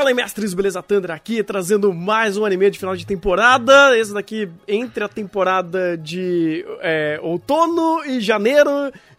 Fala, mestres, beleza? Thunder aqui, trazendo mais um anime de final de temporada. Esse daqui entre a temporada de é, outono e janeiro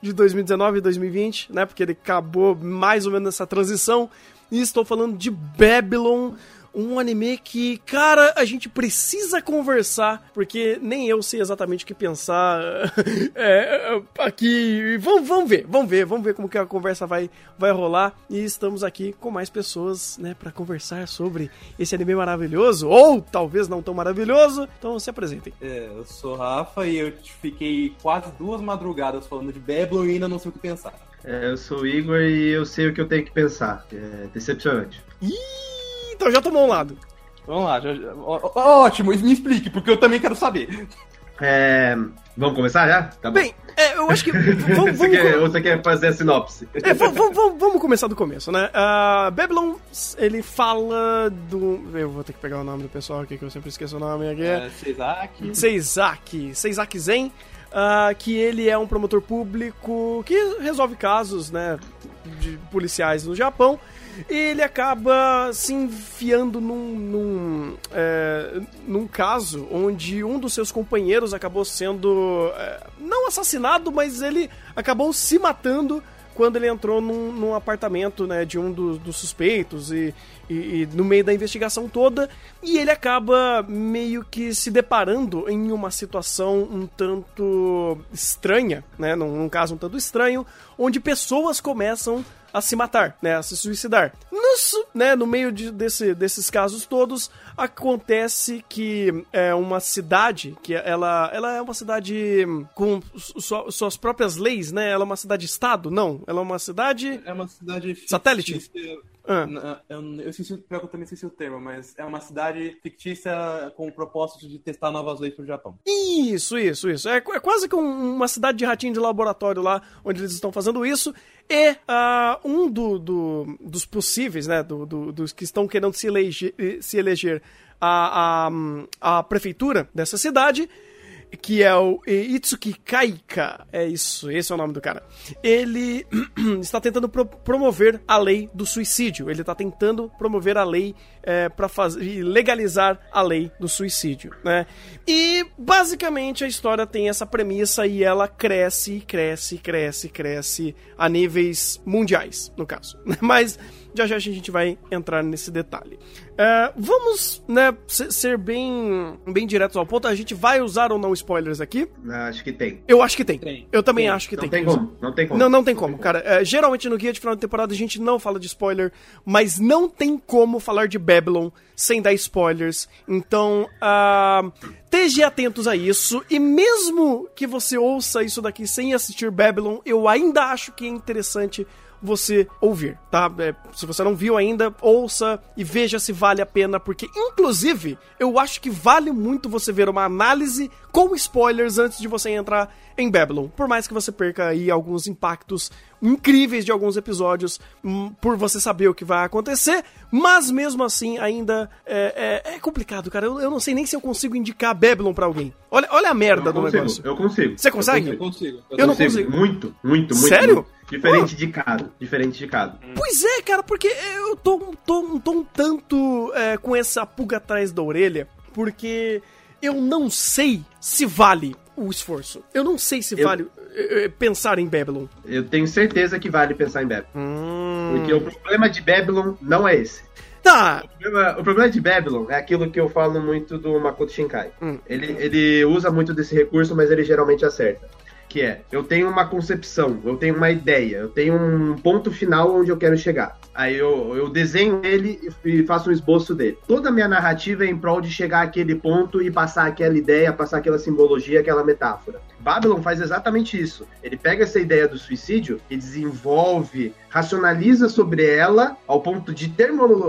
de 2019 e 2020, né? Porque ele acabou mais ou menos nessa transição. E estou falando de Babylon, um anime que, cara, a gente precisa conversar, porque nem eu sei exatamente o que pensar é, aqui. Vamos, vamos ver, vamos ver, vamos ver como que a conversa vai, vai rolar. E estamos aqui com mais pessoas, né, para conversar sobre esse anime maravilhoso, ou talvez não tão maravilhoso. Então se apresentem. É, eu sou Rafa e eu fiquei quase duas madrugadas falando de Babylon e ainda não sei o que pensar. É, eu sou o Igor e eu sei o que eu tenho que pensar. É decepcionante. Ih! Então já tomou um lado. Vamos lá, já, já, ó, ótimo, me explique, porque eu também quero saber. É, vamos começar já? Tá bem, é, eu acho que. Vamos, vamos, você, quer, você quer fazer a sinopse? É, vamos, vamos, vamos, começar do começo, né? Uh, Babylon, ele fala do. Eu vou ter que pegar o nome do pessoal aqui, que eu sempre esqueço o nome aqui. É, Seizaki. Seizaki. Seizaki Zen. Uh, que ele é um promotor público que resolve casos, né, de policiais no Japão. Ele acaba se enfiando num, num, é, num caso onde um dos seus companheiros acabou sendo. É, não assassinado, mas ele acabou se matando quando ele entrou num, num apartamento né, de um dos, dos suspeitos e, e, e, no meio da investigação toda, e ele acaba meio que se deparando em uma situação um tanto estranha, né, num, num caso um tanto estranho, onde pessoas começam a se matar, né, a se suicidar. Nisso, né, no meio de, desse, desses casos todos, acontece que é uma cidade, que ela, ela é uma cidade com su, suas próprias leis, né, ela é uma cidade-estado? Não, ela é uma cidade... É uma cidade... Satélite? Ah. Eu, eu, esqueci, eu também esqueci o termo, mas é uma cidade fictícia com o propósito de testar novas leis pro Japão. Isso, isso, isso. É, é quase que um, uma cidade de ratinho de laboratório lá, onde eles estão fazendo isso. E uh, um do, do, dos possíveis, né, do, dos que estão querendo se eleger, se eleger a, a, a prefeitura dessa cidade que é o Itsuki Kaika, é isso, esse é o nome do cara. Ele está tentando pro promover a lei do suicídio. Ele está tentando promover a lei é, para legalizar a lei do suicídio, né? E basicamente a história tem essa premissa e ela cresce, cresce, cresce, cresce a níveis mundiais, no caso. Mas já já a gente vai entrar nesse detalhe. Uh, vamos, né, ser bem, bem diretos ao ponto. A gente vai usar ou não spoilers aqui? Acho que tem. Eu acho que tem. tem. Eu também tem. acho que não tem. Tem como. Não tem como. Não, não tem como, cara. Uh, geralmente no guia de final de temporada a gente não fala de spoiler, mas não tem como falar de Babylon sem dar spoilers. Então, uh, esteja atentos a isso. E mesmo que você ouça isso daqui sem assistir Babylon, eu ainda acho que é interessante você ouvir, tá? É, se você não viu ainda, ouça e veja se vale a pena, porque inclusive eu acho que vale muito você ver uma análise com spoilers antes de você entrar em Babylon. Por mais que você perca aí alguns impactos incríveis de alguns episódios hum, por você saber o que vai acontecer, mas mesmo assim ainda é, é, é complicado, cara. Eu, eu, não sei nem se eu consigo indicar Babylon para alguém. Olha, olha a merda eu do consigo, negócio. Eu consigo. Você consegue? Eu consigo. Eu, eu não consigo. Muito, muito, muito. Sério? Muito. Diferente de cada. Diferente de cada. Pois é, cara, porque eu tô, tô, tô um tanto é, com essa pulga atrás da orelha, porque eu não sei se vale o esforço. Eu não sei se eu... vale eh, eh, pensar em Babylon. Eu tenho certeza que vale pensar em Babylon. Hum... Porque o problema de Babylon não é esse. Tá. O problema, o problema, de Babylon é aquilo que eu falo muito do Makoto Shinkai. Hum. Ele, ele usa muito desse recurso, mas ele geralmente acerta que é, eu tenho uma concepção, eu tenho uma ideia, eu tenho um ponto final onde eu quero chegar. Aí eu, eu desenho ele e faço um esboço dele. Toda a minha narrativa é em prol de chegar àquele ponto e passar aquela ideia, passar aquela simbologia, aquela metáfora. Babylon faz exatamente isso. Ele pega essa ideia do suicídio e desenvolve, racionaliza sobre ela ao ponto de,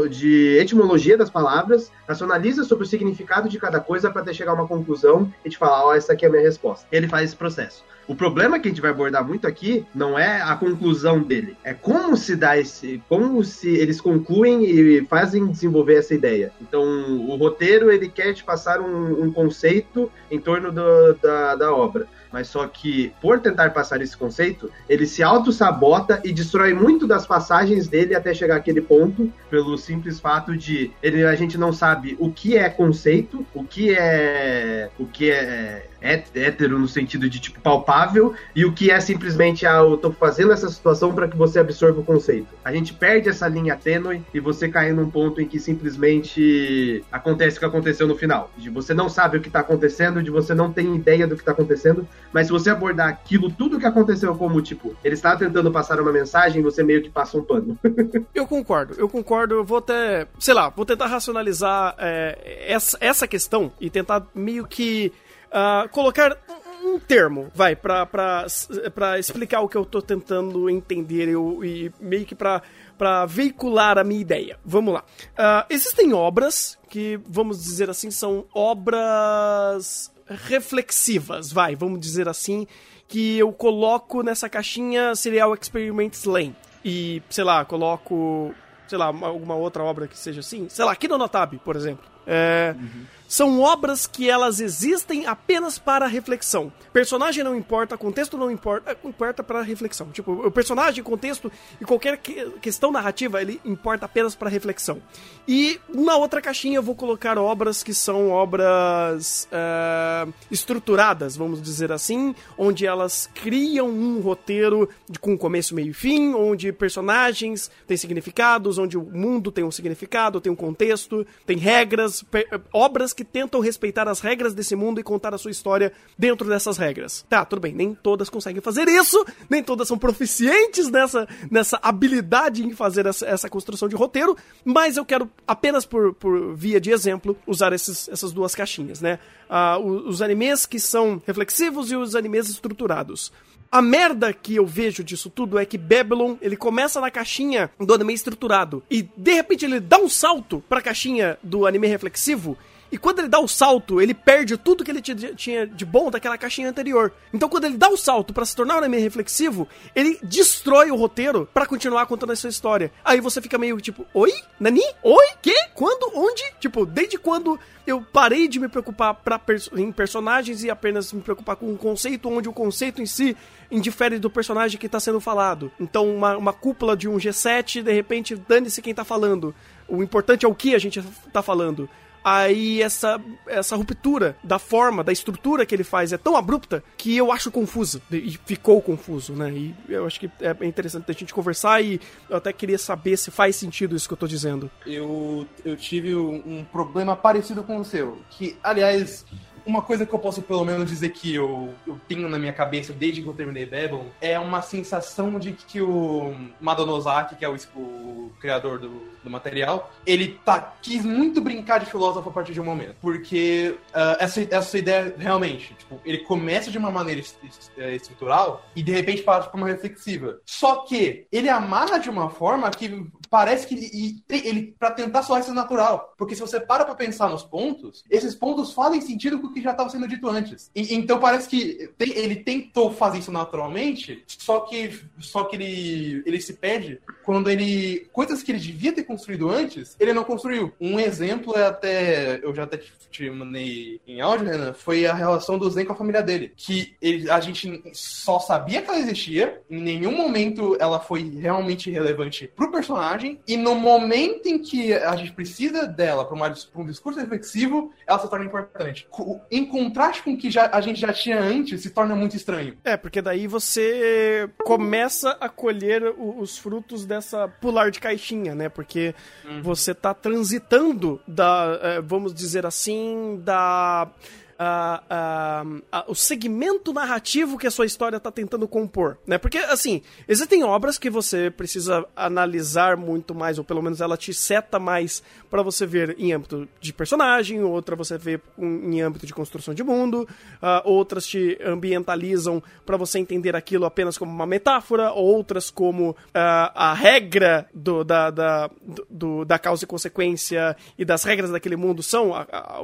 de etimologia das palavras, racionaliza sobre o significado de cada coisa para até chegar a uma conclusão e te falar, ó, oh, essa aqui é a minha resposta. Ele faz esse processo. O problema que a gente vai abordar muito aqui não é a conclusão dele, é como se dá esse, como se eles concluem e fazem desenvolver essa ideia. Então, o roteiro ele quer te passar um, um conceito em torno do, da, da obra. mas só que, por tentar passar esse conceito, ele se auto-sabota e destrói muito das passagens dele até chegar àquele ponto, pelo simples fato de ele, a gente não sabe o que é conceito, o que é. o que é hétero no sentido de tipo palpável e o que é simplesmente ah, eu tô fazendo essa situação para que você absorva o conceito. A gente perde essa linha tênue e você cai num ponto em que simplesmente acontece o que aconteceu no final. De você não sabe o que tá acontecendo, de você não tem ideia do que tá acontecendo, mas se você abordar aquilo, tudo que aconteceu como tipo, ele está tentando passar uma mensagem, você meio que passa um pano. eu concordo, eu concordo, eu vou até, sei lá, vou tentar racionalizar é, essa, essa questão e tentar meio que uh, colocar um termo, vai, pra, pra, pra explicar o que eu tô tentando entender eu, e meio que pra, pra veicular a minha ideia. Vamos lá. Uh, existem obras que, vamos dizer assim, são obras reflexivas, vai, vamos dizer assim, que eu coloco nessa caixinha Serial Experiments Lane. E, sei lá, coloco, sei lá, alguma outra obra que seja assim. Sei lá, Kinonotabi, por exemplo. É, uhum são obras que elas existem apenas para reflexão. Personagem não importa, contexto não importa, é, importa para reflexão. Tipo, o personagem, contexto e qualquer que, questão narrativa, ele importa apenas para reflexão. E na outra caixinha eu vou colocar obras que são obras uh, estruturadas, vamos dizer assim, onde elas criam um roteiro de, com começo, meio e fim, onde personagens têm significados, onde o mundo tem um significado, tem um contexto, tem regras, obras que que tentam respeitar as regras desse mundo e contar a sua história dentro dessas regras. Tá, tudo bem, nem todas conseguem fazer isso, nem todas são proficientes nessa, nessa habilidade em fazer essa, essa construção de roteiro, mas eu quero apenas por, por via de exemplo usar esses, essas duas caixinhas, né? Uh, os, animes que são reflexivos e os animes estruturados. A merda que eu vejo disso tudo é que Babylon, ele começa na caixinha do anime estruturado e de repente ele dá um salto pra caixinha do anime reflexivo e quando ele dá o salto, ele perde tudo que ele tinha de bom daquela caixinha anterior. Então, quando ele dá o salto para se tornar um anime reflexivo, ele destrói o roteiro para continuar contando a sua história. Aí você fica meio tipo, oi? Nani? Oi? Que? Quando? Onde? Tipo, desde quando eu parei de me preocupar pra pers em personagens e apenas me preocupar com um conceito, onde o conceito em si indifere do personagem que está sendo falado. Então, uma, uma cúpula de um G7, de repente, dane-se quem está falando. O importante é o que a gente está falando aí essa, essa ruptura da forma, da estrutura que ele faz é tão abrupta que eu acho confusa. E ficou confuso, né? E eu acho que é interessante a gente conversar e eu até queria saber se faz sentido isso que eu tô dizendo. Eu, eu tive um, um problema parecido com o seu. Que, aliás, uma coisa que eu posso pelo menos dizer que eu, eu tenho na minha cabeça desde que eu terminei Babylon é uma sensação de que o Madonozaki, que é o, o criador do, do, material, ele tá, quis muito brincar de filósofo a partir de um momento. Porque uh, essa, essa ideia, realmente, tipo, ele começa de uma maneira é, estrutural e de repente passa para uma reflexiva. Só que ele amarra de uma forma que parece que ele, ele para tentar soar isso natural. Porque se você para pra pensar nos pontos, esses pontos fazem sentido com que já estava sendo dito antes. E, então parece que tem, ele tentou fazer isso naturalmente, só que só que ele, ele se perde quando ele coisas que ele devia ter construído antes, ele não construiu. Um exemplo é até eu já até te mandei em áudio, Renan, foi a relação do Zen com a família dele, que ele, a gente só sabia que ela existia, em nenhum momento ela foi realmente relevante pro personagem, e no momento em que a gente precisa dela para um discurso reflexivo, ela se torna importante em contraste com o que já, a gente já tinha antes, se torna muito estranho. É, porque daí você começa a colher os frutos dessa pular de caixinha, né? Porque uhum. você tá transitando da, é, vamos dizer assim, da uh, uh, o segmento narrativo que a sua história está tentando compor, né? Porque, assim, existem obras que você precisa analisar muito mais, ou pelo menos ela te seta mais para você ver em âmbito de personagem, outra você vê em âmbito de construção de mundo, uh, outras te ambientalizam para você entender aquilo apenas como uma metáfora, outras como a regra do, da, da, do, da causa e consequência e das regras daquele mundo são a, a, a,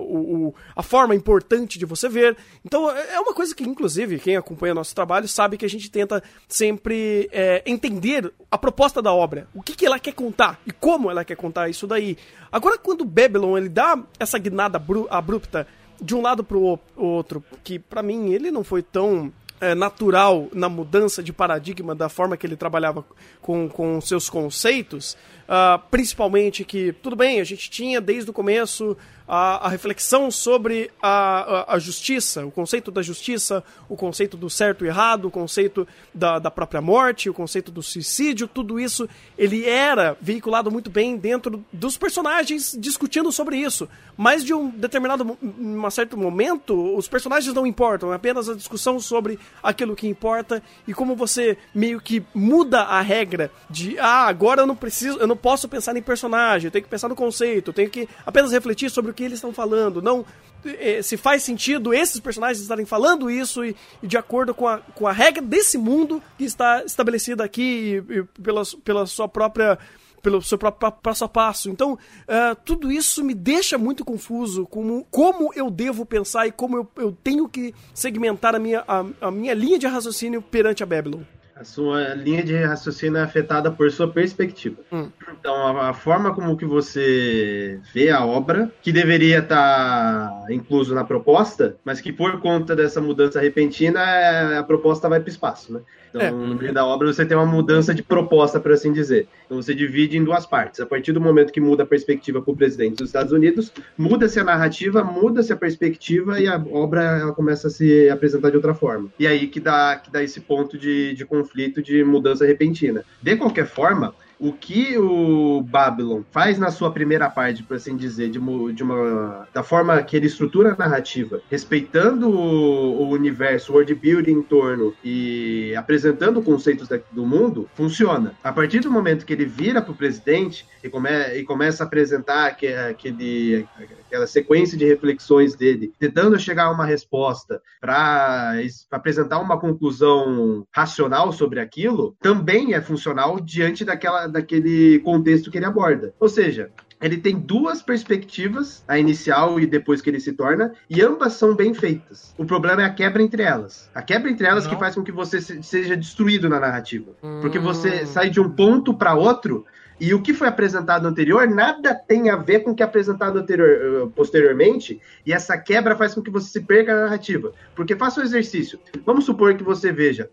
a forma importante de você ver. Então é, é uma coisa que, inclusive, quem acompanha nosso trabalho sabe que a gente tenta sempre é, entender a proposta da obra, o que, que ela quer contar e como ela quer contar isso daí. Agora, quando Babylon ele dá essa guinada abrupta de um lado pro outro, que para mim ele não foi tão é, natural na mudança de paradigma da forma que ele trabalhava com, com seus conceitos, uh, principalmente que, tudo bem, a gente tinha desde o começo a, a reflexão sobre a, a, a, justiça, o conceito da justiça, o conceito do certo e errado, o conceito da, da própria morte, o conceito do suicídio, tudo isso ele era veiculado muito bem dentro dos personagens discutindo sobre isso. Mas de um determinado um certo momento, os personagens não importam, é apenas a discussão sobre aquilo que importa e como você meio que muda a regra de ah, agora eu não preciso, eu não posso pensar em personagem, eu tenho que pensar no conceito, eu tenho que apenas refletir sobre o que eles estão falando, não eh, se faz sentido esses personagens estarem falando isso e, e, de acordo com a, com a regra desse mundo que está estabelecida aqui e, e pela, pela sua própria pelo seu próprio passo a passo. Então, uh, tudo isso me deixa muito confuso como, como eu devo pensar e como eu, eu tenho que segmentar a minha, a, a minha linha de raciocínio perante a Babylon. A sua linha de raciocínio é afetada por sua perspectiva. Hum. Então, a, a, forma como que você vê a obra, que deveria estar tá incluso na proposta, mas que por conta dessa mudança repentina, a proposta vai para o espaço, né? Então, é. no meio da obra, você tem uma mudança de proposta, por assim dizer. Então, você divide em duas partes. A partir do momento que muda a perspectiva para o presidente dos Estados Unidos, muda-se a narrativa, muda-se a perspectiva e a obra ela começa a se apresentar de outra forma. E aí que dá, que dá esse ponto de, de conflito, de mudança repentina. De qualquer forma, o que o Babylon faz na sua primeira parte, por assim dizer, de, de uma da forma que ele estrutura a narrativa, respeitando o, o universo, o world building em torno e apresentando conceitos da, do mundo, funciona. A partir do momento que ele vira para o presidente e, come, e começa a apresentar aquele, aquela sequência de reflexões dele, tentando chegar a uma resposta para apresentar uma conclusão racional sobre aquilo, também é funcional diante daquela daquele contexto que ele aborda. Ou seja, ele tem duas perspectivas, a inicial e depois que ele se torna, e ambas são bem feitas. O problema é a quebra entre elas. A quebra entre elas Não. que faz com que você seja destruído na narrativa. Hum. Porque você hum. sai de um ponto para outro e o que foi apresentado anterior nada tem a ver com o que é apresentado anterior, eh, posteriormente, e essa quebra faz com que você se perca na narrativa. Porque faça o um exercício. Vamos supor que você veja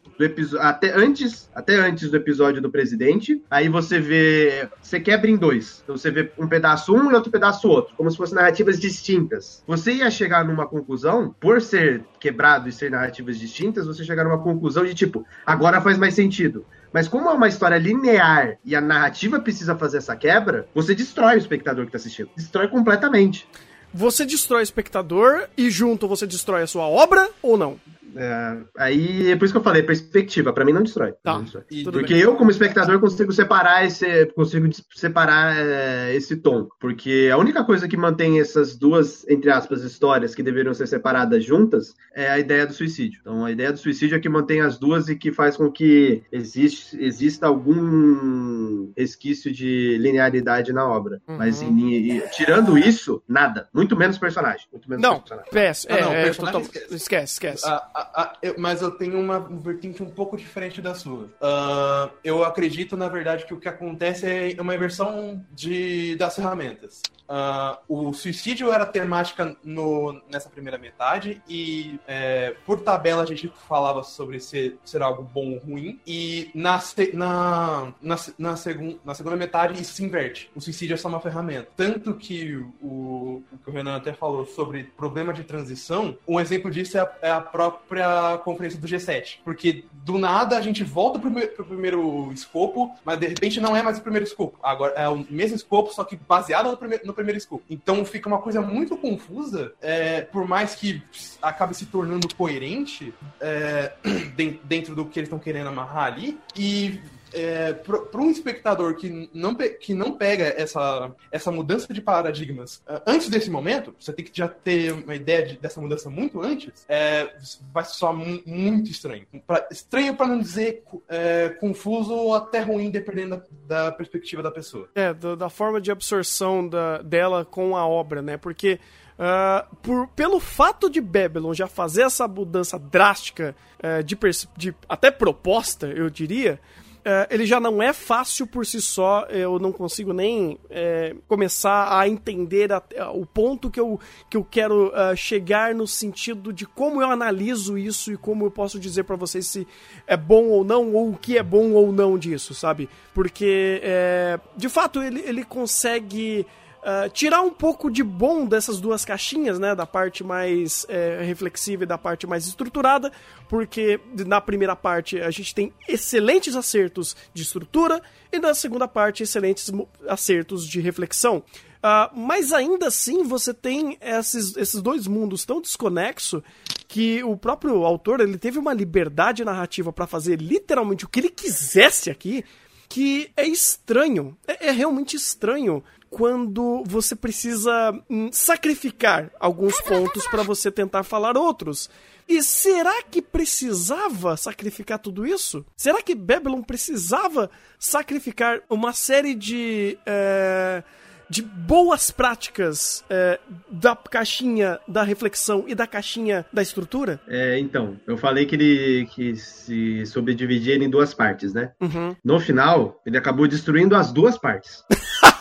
até antes, até antes do episódio do presidente, aí você vê, você quebra em dois. Então você vê um pedaço um e outro pedaço outro, como se fossem narrativas distintas. Você ia chegar numa conclusão, por ser quebrado e ser narrativas distintas, você chegar numa conclusão de tipo, agora faz mais sentido. Mas como é uma história linear e a narrativa precisa fazer essa quebra, você destrói o espectador que está assistindo. Destrói completamente. Você destrói o espectador e junto você destrói a sua obra ou não? É, aí é por isso que eu falei, perspectiva, para mim não destrói. Tá. Não destrói. Porque bem. eu, como espectador, consigo separar esse. Consigo separar é, esse tom. Porque a única coisa que mantém essas duas, entre aspas, histórias que deveriam ser separadas juntas é a ideia do suicídio. Então a ideia do suicídio é que mantém as duas e que faz com que existe, exista algum resquício de linearidade na obra. Uhum. Mas em, tirando isso, nada. Muito menos personagem. Muito menos não, personagem. Peço. É, ah, não, é, personagem esquece. esquece, esquece. A, a, eu, mas eu tenho uma vertente um pouco diferente da sua. Uh, eu acredito, na verdade, que o que acontece é uma inversão de, das ferramentas. Uh, o suicídio era temática no, nessa primeira metade e é, por tabela a gente falava sobre ser, ser algo bom ou ruim e na, na, na, na, segun, na segunda metade isso se inverte. O suicídio é só uma ferramenta. Tanto que o, o que o Renan até falou sobre problema de transição, um exemplo disso é a, é a própria conferência do G7. Porque do nada a gente volta pro, pro primeiro escopo, mas de repente não é mais o primeiro escopo. Agora é o mesmo escopo, só que baseado no primeiro, no primeiro escopo. Então fica uma coisa muito confusa, é, por mais que acabe se tornando coerente é, dentro do que eles estão querendo amarrar ali. E é, para um espectador que não, que não pega essa, essa mudança de paradigmas uh, antes desse momento, você tem que já ter uma ideia de, dessa mudança muito antes, é, vai soar muito estranho. Pra, estranho para não dizer é, confuso ou até ruim, dependendo da, da perspectiva da pessoa. É, do, da forma de absorção da, dela com a obra, né? Porque. Uh, por, pelo fato de Babylon já fazer essa mudança drástica uh, de, de até proposta, eu diria, é, ele já não é fácil por si só, eu não consigo nem é, começar a entender a, a, o ponto que eu, que eu quero uh, chegar no sentido de como eu analiso isso e como eu posso dizer para vocês se é bom ou não, ou o que é bom ou não disso, sabe? Porque, é, de fato, ele, ele consegue Uh, tirar um pouco de bom dessas duas caixinhas, né? Da parte mais é, reflexiva e da parte mais estruturada, porque na primeira parte a gente tem excelentes acertos de estrutura e na segunda parte excelentes acertos de reflexão. Uh, mas ainda assim você tem esses, esses dois mundos tão desconexos que o próprio autor ele teve uma liberdade narrativa para fazer literalmente o que ele quisesse aqui que é estranho, é, é realmente estranho quando você precisa hum, sacrificar alguns pontos para você tentar falar outros. E será que precisava sacrificar tudo isso? Será que Babylon precisava sacrificar uma série de. É, de boas práticas é, da caixinha da reflexão e da caixinha da estrutura? É, então, eu falei que ele que se subdividia em duas partes, né? Uhum. No final, ele acabou destruindo as duas partes.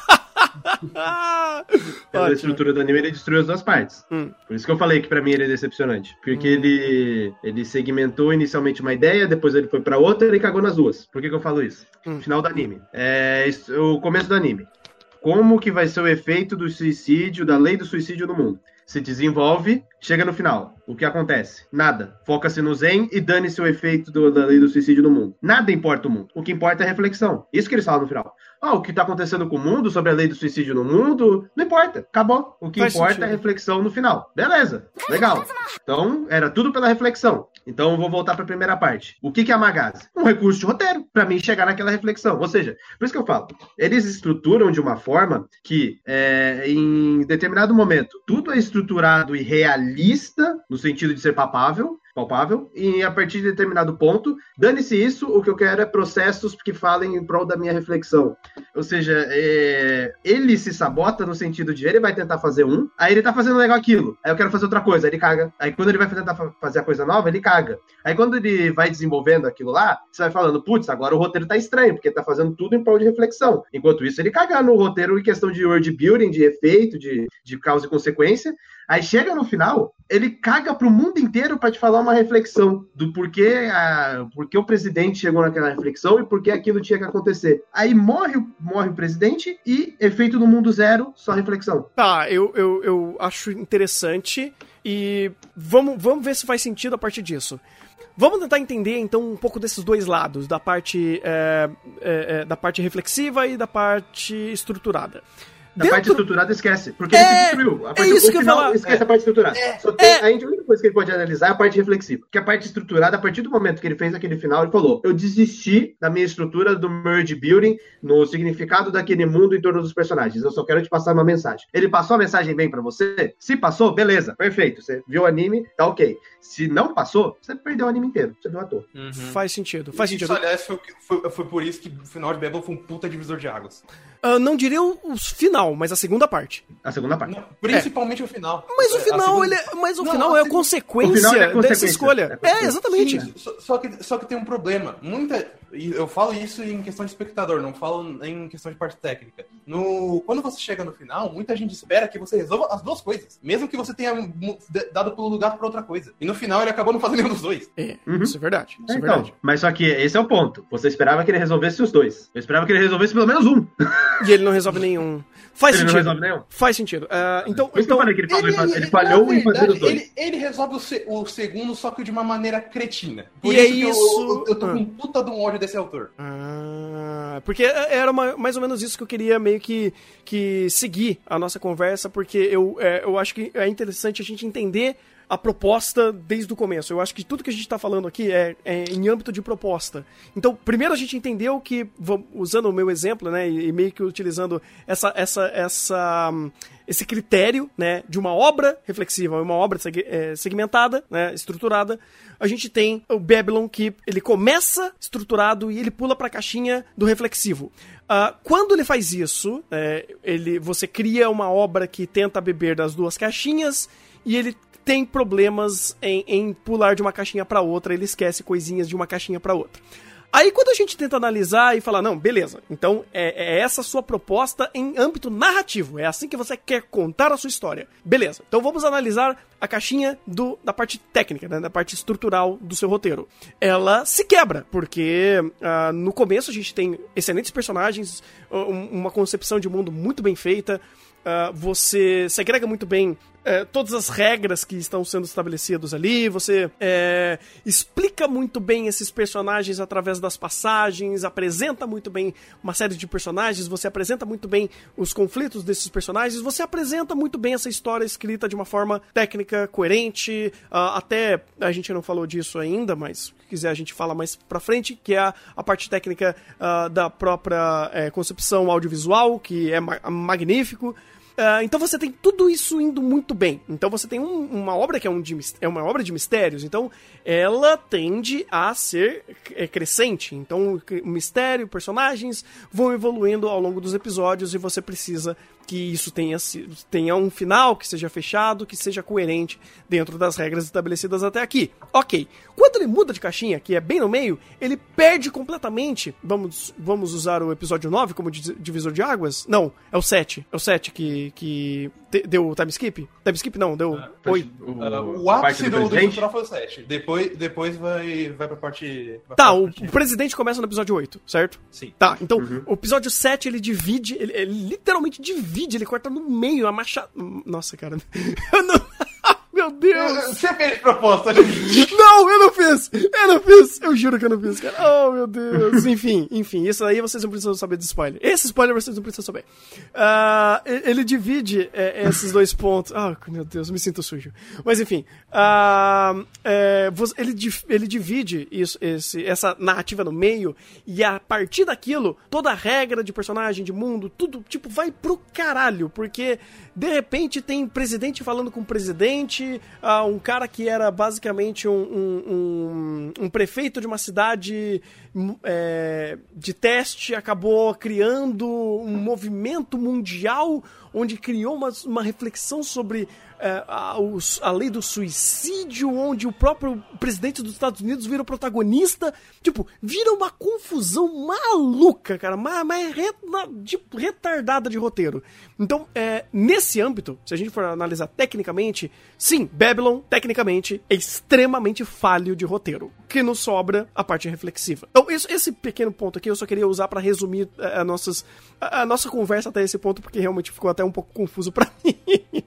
a estrutura do anime ele destruiu as duas partes. Hum. Por isso que eu falei que para mim ele é decepcionante. Porque hum. ele, ele segmentou inicialmente uma ideia, depois ele foi para outra e cagou nas duas. Por que, que eu falo isso? Hum. Final do anime. É, o começo do anime. Como que vai ser o efeito do suicídio, da lei do suicídio no mundo? Se desenvolve, chega no final. O que acontece? Nada. Foca-se no Zen e dane-se o efeito do, da lei do suicídio no mundo. Nada importa o mundo. O que importa é a reflexão. Isso que eles falam no final. Ah, o que está acontecendo com o mundo, sobre a lei do suicídio no mundo, não importa. Acabou. O que Faz importa sentido. é a reflexão no final. Beleza. Legal. Então, era tudo pela reflexão. Então, eu vou voltar para a primeira parte. O que, que é a Magase? Um recurso de roteiro para mim chegar naquela reflexão. Ou seja, por isso que eu falo, eles estruturam de uma forma que, é, em determinado momento, tudo é estruturado e realista, no sentido de ser papável, palpável, e a partir de determinado ponto, dane-se isso, o que eu quero é processos que falem em prol da minha reflexão. Ou seja, é... ele se sabota no sentido de ele vai tentar fazer um, aí ele tá fazendo legal aquilo, aí eu quero fazer outra coisa, aí ele caga. Aí quando ele vai tentar fazer a coisa nova, ele caga. Aí quando ele vai desenvolvendo aquilo lá, você vai falando, putz, agora o roteiro tá estranho, porque tá fazendo tudo em prol de reflexão. Enquanto isso, ele caga no roteiro em questão de world building, de efeito, de, de causa e consequência, Aí chega no final, ele caga pro mundo inteiro para te falar uma reflexão do porquê, a, porquê o presidente chegou naquela reflexão e por que aquilo tinha que acontecer. Aí morre, morre o presidente e efeito do mundo zero, só reflexão. Tá, eu, eu, eu acho interessante e vamos, vamos ver se faz sentido a partir disso. Vamos tentar entender então um pouco desses dois lados, da parte, é, é da parte reflexiva e da parte estruturada. Da parte estruturada esquece, porque é, ele se destruiu. A parte, é isso que final, eu falar. Esquece é. a parte estruturada. É. Só tem, é. A única coisa que ele pode analisar é a parte reflexiva. Porque a parte estruturada, a partir do momento que ele fez aquele final, ele falou: Eu desisti da minha estrutura do merge building, no significado daquele mundo em torno dos personagens. Eu só quero te passar uma mensagem. Ele passou a mensagem bem para você? Se passou, beleza, perfeito. Você viu o anime, tá ok. Se não passou, você perdeu o anime inteiro. Você viu a toa. Uhum. Faz sentido, faz isso, sentido. aliás, foi, foi, foi, por isso que o final de Babel foi um puta divisor de águas. Uh, não diria o, o, final, mas a segunda parte. A segunda parte. Não, principalmente é. o final. Mas o final, segunda... ele é, mas o não, final é a consequência, final é a consequência dessa escolha. É, é exatamente. Sim, só, que, só que tem um problema. Muita, eu falo isso em questão de espectador, não falo em questão de parte técnica. No, quando você chega no final, muita gente espera que você resolva as duas coisas, mesmo que você tenha dado pelo lugar para outra coisa. E no final ele acabou não fazendo nenhum dos dois. É, uhum. isso é verdade. Isso é, é então, verdade. Mas só que esse é o ponto. Você esperava que ele resolvesse os dois. Eu esperava que ele resolvesse pelo menos um. E ele não resolve nenhum. Faz ele sentido. Não resolve nenhum. Faz sentido. Uh, então, Por isso então, que eu falei que ele, falou, ele, ele, ele falhou verdade, em fazer os dois. Ele, ele resolve o, se, o, segundo, só que de uma maneira cretina. Por e isso, é isso... Eu, eu, eu, tô ah. com puta de um ódio desse autor. Ah, porque era uma, mais ou menos isso que eu queria meio que, que seguir a nossa conversa, porque eu, é, eu acho que é interessante a gente entender a proposta desde o começo. Eu acho que tudo que a gente está falando aqui é, é, em âmbito de proposta. Então, primeiro a gente entendeu que, usando o meu exemplo, né, e meio que utilizando essa, essa, essa, esse critério, né, de uma obra reflexiva, uma obra é, segmentada, né, estruturada, a gente tem o Babylon que ele começa estruturado e ele pula para a caixinha do reflexivo. Uh, quando ele faz isso, é, ele, você cria uma obra que tenta beber das duas caixinhas e ele tem problemas em, em pular de uma caixinha para outra, ele esquece coisinhas de uma caixinha para outra. Aí quando a gente tenta analisar e falar, não, beleza, então é, é essa sua proposta em âmbito narrativo, é assim que você quer contar a sua história. Beleza, então vamos analisar a caixinha do, da parte técnica, né, da parte estrutural do seu roteiro. Ela se quebra, porque uh, no começo a gente tem excelentes personagens, uma concepção de mundo muito bem feita, Uh, você segrega muito bem é, todas as regras que estão sendo estabelecidas ali, você é, explica muito bem esses personagens através das passagens, apresenta muito bem uma série de personagens, você apresenta muito bem os conflitos desses personagens, você apresenta muito bem essa história escrita de uma forma técnica, coerente, uh, até a gente não falou disso ainda, mas se quiser a gente fala mais pra frente, que é a, a parte técnica uh, da própria é, concepção audiovisual, que é ma magnífico. Uh, então você tem tudo isso indo muito bem. Então você tem um, uma obra que é, um de, é uma obra de mistérios. Então ela tende a ser é, crescente. Então o mistério, personagens vão evoluindo ao longo dos episódios e você precisa que isso tenha, tenha um final, que seja fechado, que seja coerente dentro das regras estabelecidas até aqui. Ok. Quando ele muda de caixinha, que é bem no meio, ele perde completamente. Vamos, vamos usar o episódio 9 como divisor de águas? Não, é o 7. É o 7 que, que deu o time skip? Time skip não, deu uh, oi. O, uh, o ápice do, do foi o 7. Depois, depois vai, vai pra parte. Vai tá, pra o, o presidente começa no episódio 8, certo? Sim. Tá, então uhum. o episódio 7 ele divide, ele, ele literalmente divide, ele corta no meio a machada. Nossa, cara. Eu não. Meu Deus! Você fez proposta, Não, eu não fiz! Eu não fiz! Eu juro que eu não fiz, cara. Oh, meu Deus! Enfim, enfim, isso aí vocês não precisam saber de spoiler. Esse spoiler vocês não precisam saber. Uh, ele divide é, esses dois pontos. Ah, oh, meu Deus, me sinto sujo. Mas enfim, uh, é, ele, ele divide isso, esse, essa narrativa no meio e a partir daquilo, toda a regra de personagem, de mundo, tudo, tipo, vai pro caralho, porque de repente tem presidente falando com presidente, uh, um cara que era basicamente um, um, um, um prefeito de uma cidade é, de teste acabou criando um movimento mundial onde criou uma, uma reflexão sobre é, a, a lei do suicídio, onde o próprio presidente dos Estados Unidos vira o protagonista. Tipo, vira uma confusão maluca, cara, mas, mas re, de, retardada de roteiro. Então, é, nesse âmbito, se a gente for analisar tecnicamente, sim, Babylon, tecnicamente, é extremamente falho de roteiro. Que nos sobra a parte reflexiva. Então, esse, esse pequeno ponto aqui eu só queria usar para resumir é, a, nossas, a, a, nossa conversa até esse ponto, porque realmente ficou até um pouco confuso para mim.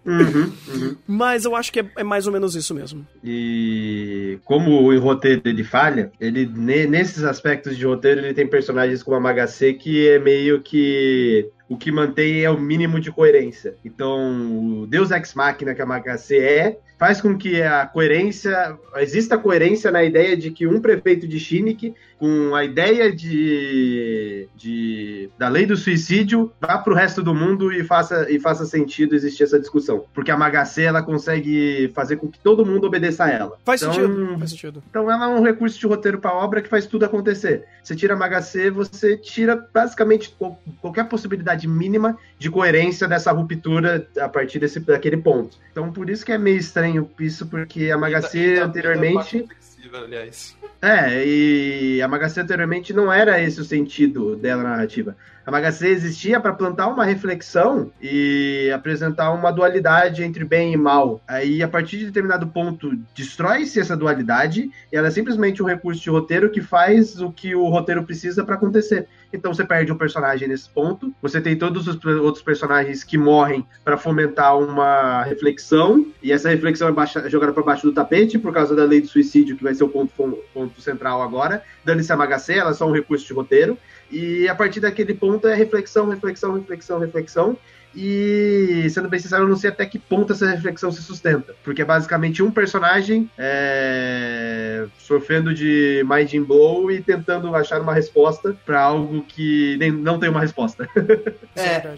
Uhum, uhum. Mas eu acho que é, é, mais ou menos isso mesmo. E como o roteiro ele falha, ele nesses aspectos de roteiro ele tem personagens como a Magacê que é meio que o que mantém é o mínimo de coerência. Então, o Deus Ex Machina que a Magacê é, faz com que a coerência, exista coerência na ideia de que um prefeito de Shinik, com a ideia de, de da lei do suicídio, vá para o resto do mundo e faça, e faça sentido existir essa discussão. Porque a Magacê, ela consegue fazer com que todo mundo obedeça a ela. Faz então, sentido, faz sentido. Então ela é um recurso de roteiro para obra que faz tudo acontecer. Você tira a Magacê, você tira basicamente qualquer possibilidade mínima de coerência dessa ruptura a partir desse, daquele ponto. Então por isso que é meio estranho estranho isso, porque a Magacê anteriormente. Aliás. É, e a Magacê anteriormente não era esse o sentido dela narrativa. A Magacê existia para plantar uma reflexão e apresentar uma dualidade entre bem e mal. Aí, a partir de determinado ponto, destrói-se essa dualidade e ela é simplesmente um recurso de roteiro que faz o que o roteiro precisa para acontecer. Então você perde um personagem nesse ponto. Você tem todos os outros personagens que morrem para fomentar uma reflexão e essa reflexão é baixa, jogada para baixo do tapete por causa da lei do suicídio que vai ser o ponto, ponto central agora. Dane-se a Magacê, ela é só um recurso de roteiro. E a partir daquele ponto é reflexão, reflexão, reflexão, reflexão. E, sendo bem sincero, eu não sei até que ponto essa reflexão se sustenta. Porque é basicamente um personagem é, sofrendo de mind blow e tentando achar uma resposta para algo que nem, não tem uma resposta. é,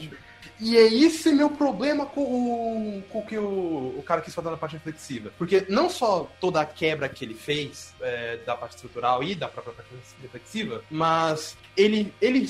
E é esse meu problema com o, com que o, o cara quis fazer na parte reflexiva. Porque não só toda a quebra que ele fez é, da parte estrutural e da própria parte reflexiva, mas ele, ele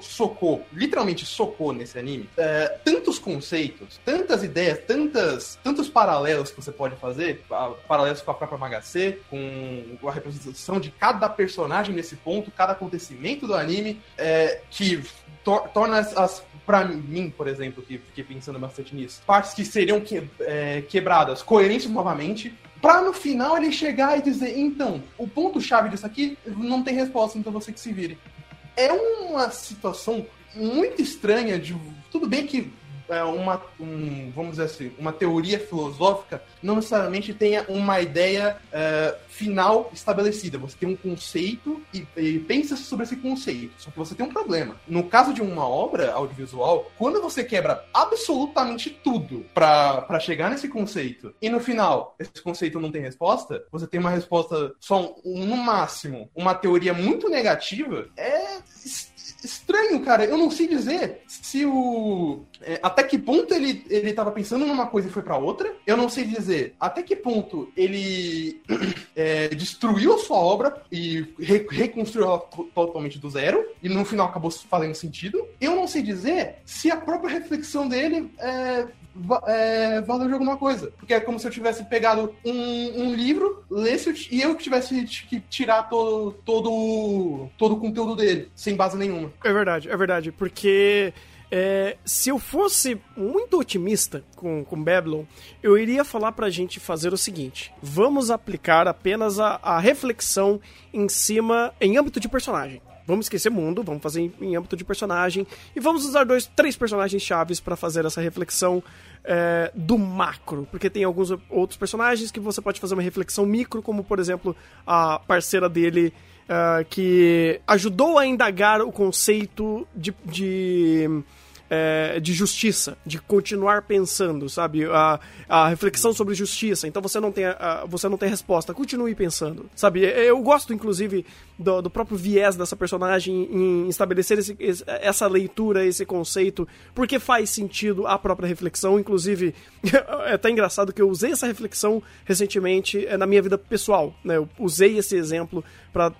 socou, literalmente socou nesse anime, é, tantos conceitos, tantas ideias, tantas, tantos paralelos que você pode fazer, paralelos com a própria Magacê, com a representação de cada personagem nesse ponto, cada acontecimento do anime, é, que tor torna as, as para mim, por exemplo, que fiquei pensando bastante nisso, partes que seriam que, é, quebradas, coerentes novamente, para no final ele chegar e dizer, então, o ponto-chave disso aqui não tem resposta, então você que se vire. É uma situação muito estranha de. Tudo bem que é, uma, um, vamos dizer assim, uma teoria filosófica não necessariamente tenha uma ideia é, final estabelecida. Você tem um conceito e, e pensa sobre esse conceito. Só que você tem um problema. No caso de uma obra audiovisual, quando você quebra absolutamente tudo para chegar nesse conceito e no final esse conceito não tem resposta, você tem uma resposta só no máximo, uma teoria muito negativa, é estranho, cara. Eu não sei dizer se o. É, até que ponto ele, ele tava pensando numa coisa e foi para outra. Eu não sei dizer até que ponto ele é, destruiu a sua obra e re, reconstruiu ela totalmente do zero. E no final acabou fazendo sentido. Eu não sei dizer se a própria reflexão dele é, é, valor de alguma coisa. Porque é como se eu tivesse pegado um, um livro, lesse e eu que tivesse que tirar todo, todo, todo o conteúdo dele, sem base nenhuma. É verdade, é verdade. Porque é, se eu fosse muito otimista com, com Babylon, eu iria falar pra gente fazer o seguinte: vamos aplicar apenas a, a reflexão em cima, em âmbito de personagem. Vamos esquecer mundo, vamos fazer em, em âmbito de personagem. E vamos usar dois, três personagens chaves para fazer essa reflexão é, do macro, porque tem alguns outros personagens que você pode fazer uma reflexão micro, como por exemplo a parceira dele uh, que ajudou a indagar o conceito de, de é, de justiça, de continuar pensando, sabe? A, a reflexão sobre justiça. Então você não tem, a, você não tem resposta. Continue pensando, sabe? Eu gosto, inclusive, do, do próprio viés dessa personagem em estabelecer esse, essa leitura, esse conceito, porque faz sentido a própria reflexão. Inclusive, é até engraçado que eu usei essa reflexão recentemente é, na minha vida pessoal. Né? Eu usei esse exemplo para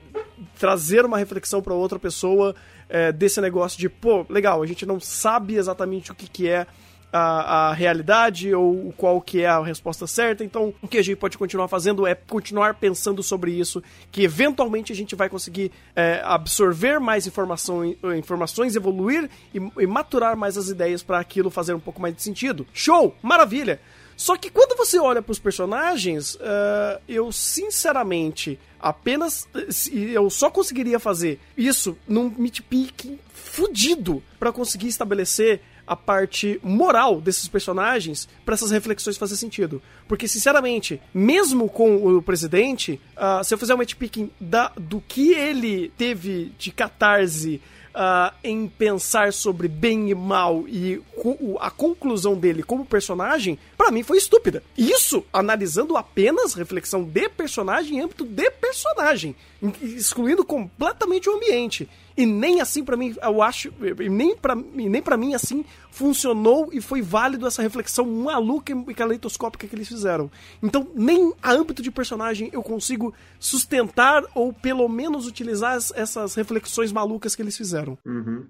trazer uma reflexão para outra pessoa é, desse negócio de, pô, legal, a gente não sabe exatamente o que, que é a, a, realidade ou qual que é a resposta certa. Então, o que a gente pode continuar fazendo é continuar pensando sobre isso, que eventualmente a gente vai conseguir é, absorver mais informação, informações, evoluir e, e maturar mais as ideias para aquilo fazer um pouco mais de sentido. Show! Maravilha! Só que quando você olha para os personagens, uh, eu sinceramente apenas eu só conseguiria fazer isso num meat fudido para conseguir estabelecer a parte moral desses personagens para essas reflexões fazer sentido. Porque, sinceramente, mesmo com o presidente, uh, se eu fizer um matchpicking da, do que ele teve de catarse uh, em pensar sobre bem e mal e a conclusão dele como personagem, para mim foi estúpida. Isso analisando apenas reflexão de personagem em âmbito de personagem, excluindo completamente o ambiente. E nem assim para mim, eu acho, nem para nem para mim assim funcionou e foi válido essa reflexão maluca e caleidoscópica que eles fizeram. Então, nem a âmbito de personagem eu consigo sustentar ou pelo menos utilizar essas reflexões malucas que eles fizeram. Uhum.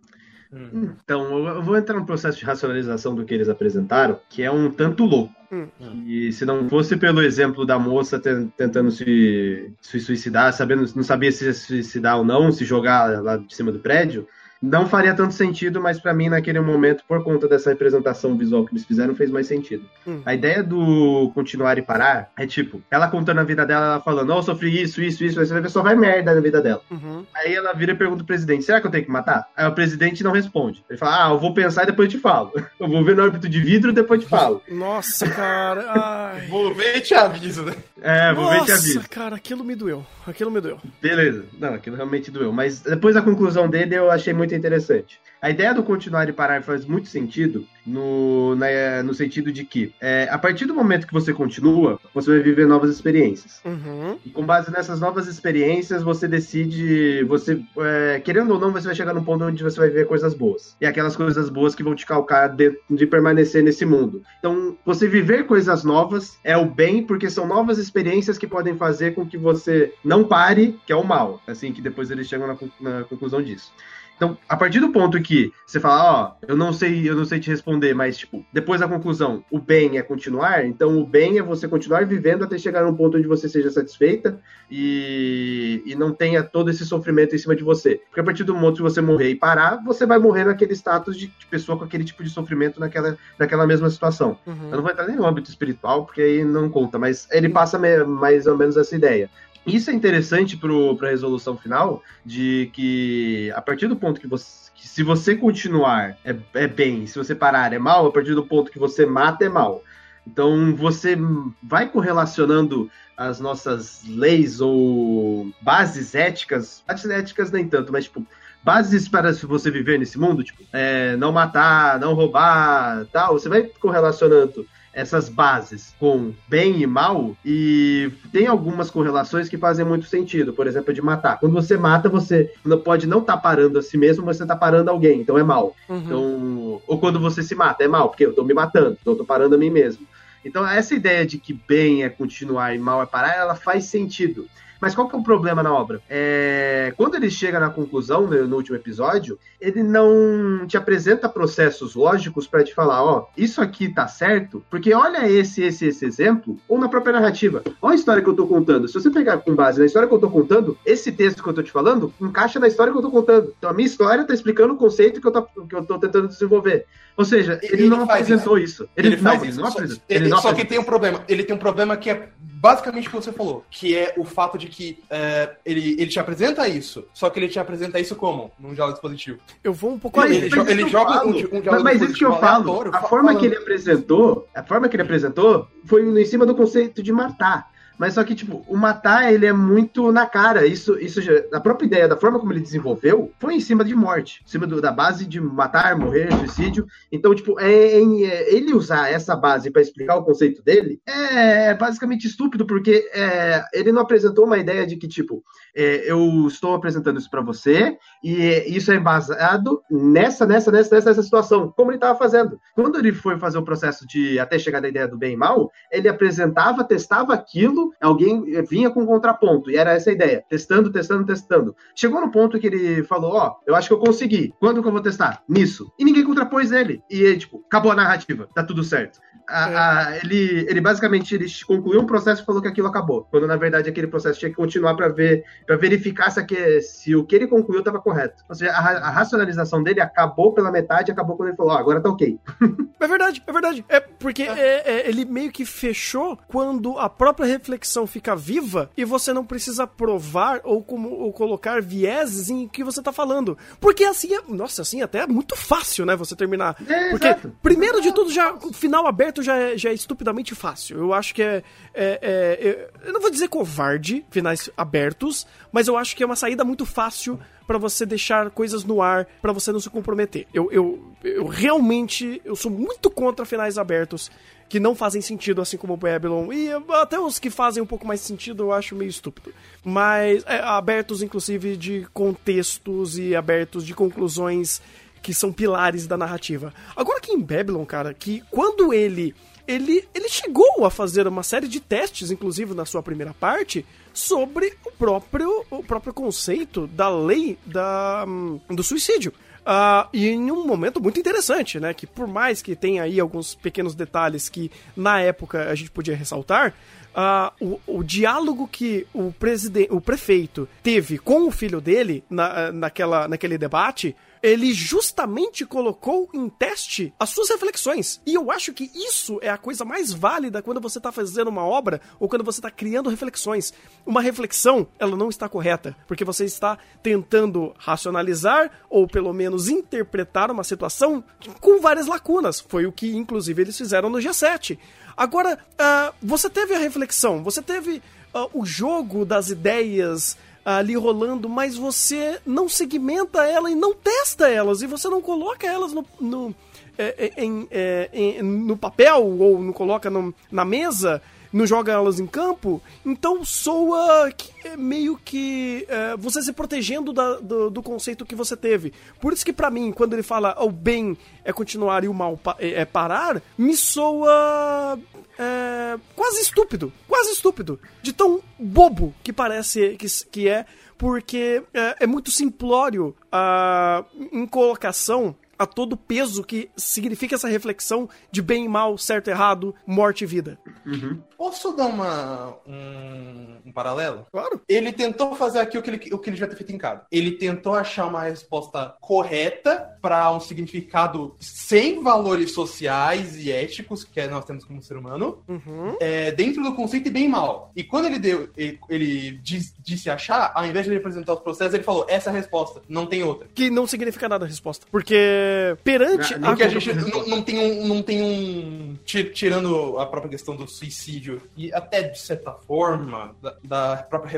Uhum. Então, eu vou entrar no processo de racionalização do que eles apresentaram, que é um tanto louco. Uhum. E se não fosse pelo exemplo da moça tentando se, se suicidar, sabendo, não sabia se se suicidar ou não, se jogar lá de cima do prédio, não faria tanto sentido, mas para mim, naquele momento, por conta dessa representação visual que eles fizeram, fez mais sentido. Hum. A ideia do continuar e parar é tipo, ela contando a vida dela, ela falando, oh, eu sofri isso, isso, isso, aí você vai ver só vai merda na vida dela. Uhum. Aí ela vira e pergunta pro presidente, será que eu tenho que matar? Aí o presidente não responde. Ele fala, ah, eu vou pensar e depois eu te falo. Eu vou ver no órbito de vidro e depois eu te falo. Nossa, cara. Ai. vou ver e te aviso, né? É, vou Nossa, ver e te aviso. Nossa, cara, aquilo me doeu. Aquilo me doeu. Beleza. Não, aquilo realmente doeu. Mas depois da conclusão dele, eu achei muito interessante. A ideia do continuar e parar faz muito sentido no, na, no sentido de que, é, a partir do momento que você continua, você vai viver novas experiências. Uhum. E com base nessas novas experiências, você decide, você, é, querendo ou não, você vai chegar num ponto onde você vai ver coisas boas. E aquelas coisas boas que vão te calcar de, de permanecer nesse mundo. Então, você viver coisas novas é o bem, porque são novas experiências que podem fazer com que você não pare, que é o mal. Assim que depois eles chegam na, na conclusão disso. Então, a partir do ponto que você fala, ó, eu não sei, eu não sei te responder, mas tipo, depois da conclusão, o bem é continuar, então o bem é você continuar vivendo até chegar num ponto onde você seja satisfeita e, e não tenha todo esse sofrimento em cima de você. Porque a partir do momento que você morrer e parar, você vai morrer naquele status de, de pessoa com aquele tipo de sofrimento naquela, naquela mesma situação. Uhum. Eu não vou entrar nem no âmbito espiritual, porque aí não conta, mas ele passa mais ou menos essa ideia. Isso é interessante para a resolução final, de que a partir do ponto que você. Que se você continuar é, é bem, se você parar é mal, a partir do ponto que você mata é mal. Então você vai correlacionando as nossas leis ou bases éticas, bases éticas nem tanto, mas tipo, bases para você viver nesse mundo, tipo, é, não matar, não roubar, tal, você vai correlacionando essas bases com bem e mal e tem algumas correlações que fazem muito sentido, por exemplo, de matar. Quando você mata, você não pode não estar parando a si mesmo, mas você está parando alguém, então é mal. Uhum. Então, ou quando você se mata, é mal, porque eu tô me matando, então eu tô parando a mim mesmo. Então, essa ideia de que bem é continuar e mal é parar, ela faz sentido. Mas qual que é o problema na obra? É, quando ele chega na conclusão, no, no último episódio, ele não te apresenta processos lógicos para te falar, ó, isso aqui tá certo, porque olha esse, esse, esse exemplo, ou na própria narrativa. Olha a história que eu tô contando. Se você pegar com base na história que eu tô contando, esse texto que eu tô te falando encaixa na história que eu tô contando. Então a minha história tá explicando o conceito que eu tô, que eu tô tentando desenvolver. Ou seja, ele, Ele não apresentou isso. Ele, Ele, não, faz ele isso. não Só, apresentou. ele- Ele só que tem um problema. Ele tem um problema que é basicamente o que você falou, que é o fato de que é, ele, ele te apresenta isso, só que ele te apresenta isso como? Num diálogo dispositivo. Eu vou um pouco Mas, além. ele mas jo- ele joga falo. um um diálogo mas, mas isso que eu falo, a forma falando- que ele apresentou, a forma que ele apresentou foi em cima do conceito de matar. Mas só que, tipo, o matar, ele é muito na cara. Isso, isso já, a própria ideia, da forma como ele desenvolveu, foi em cima de morte. Em cima do- da base de matar, morrer, suicídio. Então, tipo, é, é- é- ele usar essa base para explicar o conceito dele é basicamente estúpido, porque é, ele não apresentou uma ideia de que, tipo, é, eu estou apresentando isso para você e isso é baseado nessa, nessa, nessa, nessa, nessa situação, como ele estava fazendo. Quando ele foi fazer o processo de até chegar na ideia do bem e mal, ele apresentava, testava aquilo, alguém vinha com um contraponto, e era essa a ideia, testando, testando, testando. Chegou no ponto que ele falou, ó, eu acho que eu consegui, quando que eu vou testar? Nisso. E ninguém contrapôs ele. E, tipo, acabou a narrativa, tá tudo certo. A- a- ele, ele basicamente ele concluiu um processo e falou que aquilo acabou. Quando na verdade aquele processo tinha que continuar para ver, para verificar se, aque- se o que ele concluiu estava correto. Ou seja, a, a racionalização dele acabou pela metade, acabou quando ele falou, ó, agora tá ok. É verdade, é verdade. É porque é, é, ele meio que fechou quando a própria reflexão fica viva e você não precisa provar ou, como, ou colocar vieses em que você tá falando. Porque assim, é, nossa, assim até é muito fácil, né, você terminar. É, Porque, exato. primeiro de tudo, já o final aberto já é, já é estupidamente fácil. Eu acho que é, é- é- é- Eu não vou dizer covarde, finais abertos, mas eu acho que é uma saída muito fácil pra você deixar coisas no ar, pra você não se comprometer. Eu, eu, eu realmente eu sou muito contra finais abertos que não fazem sentido, assim como o Babylon. E até os que fazem um pouco mais sentido eu acho meio estúpido. Mas é, abertos, inclusive, de contextos e abertos de conclusões que são pilares da narrativa. Agora aqui em Babylon, cara, que quando ele ele, ele chegou a fazer uma série de testes, inclusive na sua primeira parte, sobre o próprio, o próprio conceito da lei da, hum, do suicídio. Ah, e em um momento muito interessante, né? Que por mais que tenha aí alguns pequenos detalhes que na época a gente podia ressaltar, ah, o, o diálogo que o, presidente, o prefeito teve com o filho dele na, naquela, naquele debate ele justamente colocou em teste as suas reflexões. E eu acho que isso é a coisa mais válida quando você está fazendo uma obra ou quando você está criando reflexões. Uma reflexão, ela não está correta, porque você está tentando racionalizar ou pelo menos interpretar uma situação com várias lacunas. Foi o que, inclusive, eles fizeram no G7. Agora, ah, você teve a reflexão, você teve ah, o jogo das ideias ali rolando, mas você não segmenta ela e não testa elas, e você não coloca elas no, no, é, é em, é, em, no papel ou não coloca no, na mesa não joga elas em campo, então soa que é meio que é, você se protegendo da, do, do, conceito que você teve. Por isso que para mim, quando ele fala o bem é continuar e o mal é, é, parar, me soa é, quase estúpido, quase estúpido, de tão bobo que parece que, que é, porque é, é muito simplório a em colocação a todo o peso que significa essa reflexão de bem e mal, certo e errado, morte e vida. Uhum. Posso dar uma, um, um, paralelo? Claro. Ele tentou fazer aqui o que ele, o que ele já ter feito em casa. Ele tentou achar uma resposta correta para um significado sem valores sociais e éticos que nós temos como ser humano, uhum. é, dentro do conceito de bem e mal. E quando ele deu, ele, ele diz, disse achar, ao invés de ele apresentar os processos, ele falou: essa é a resposta, não tem outra. Que não significa nada a resposta. Porque perante não, a. Que a gente não, não, tem um. Não tem um. Tirando a própria questão do suicídio, e até de certa forma, da, da própria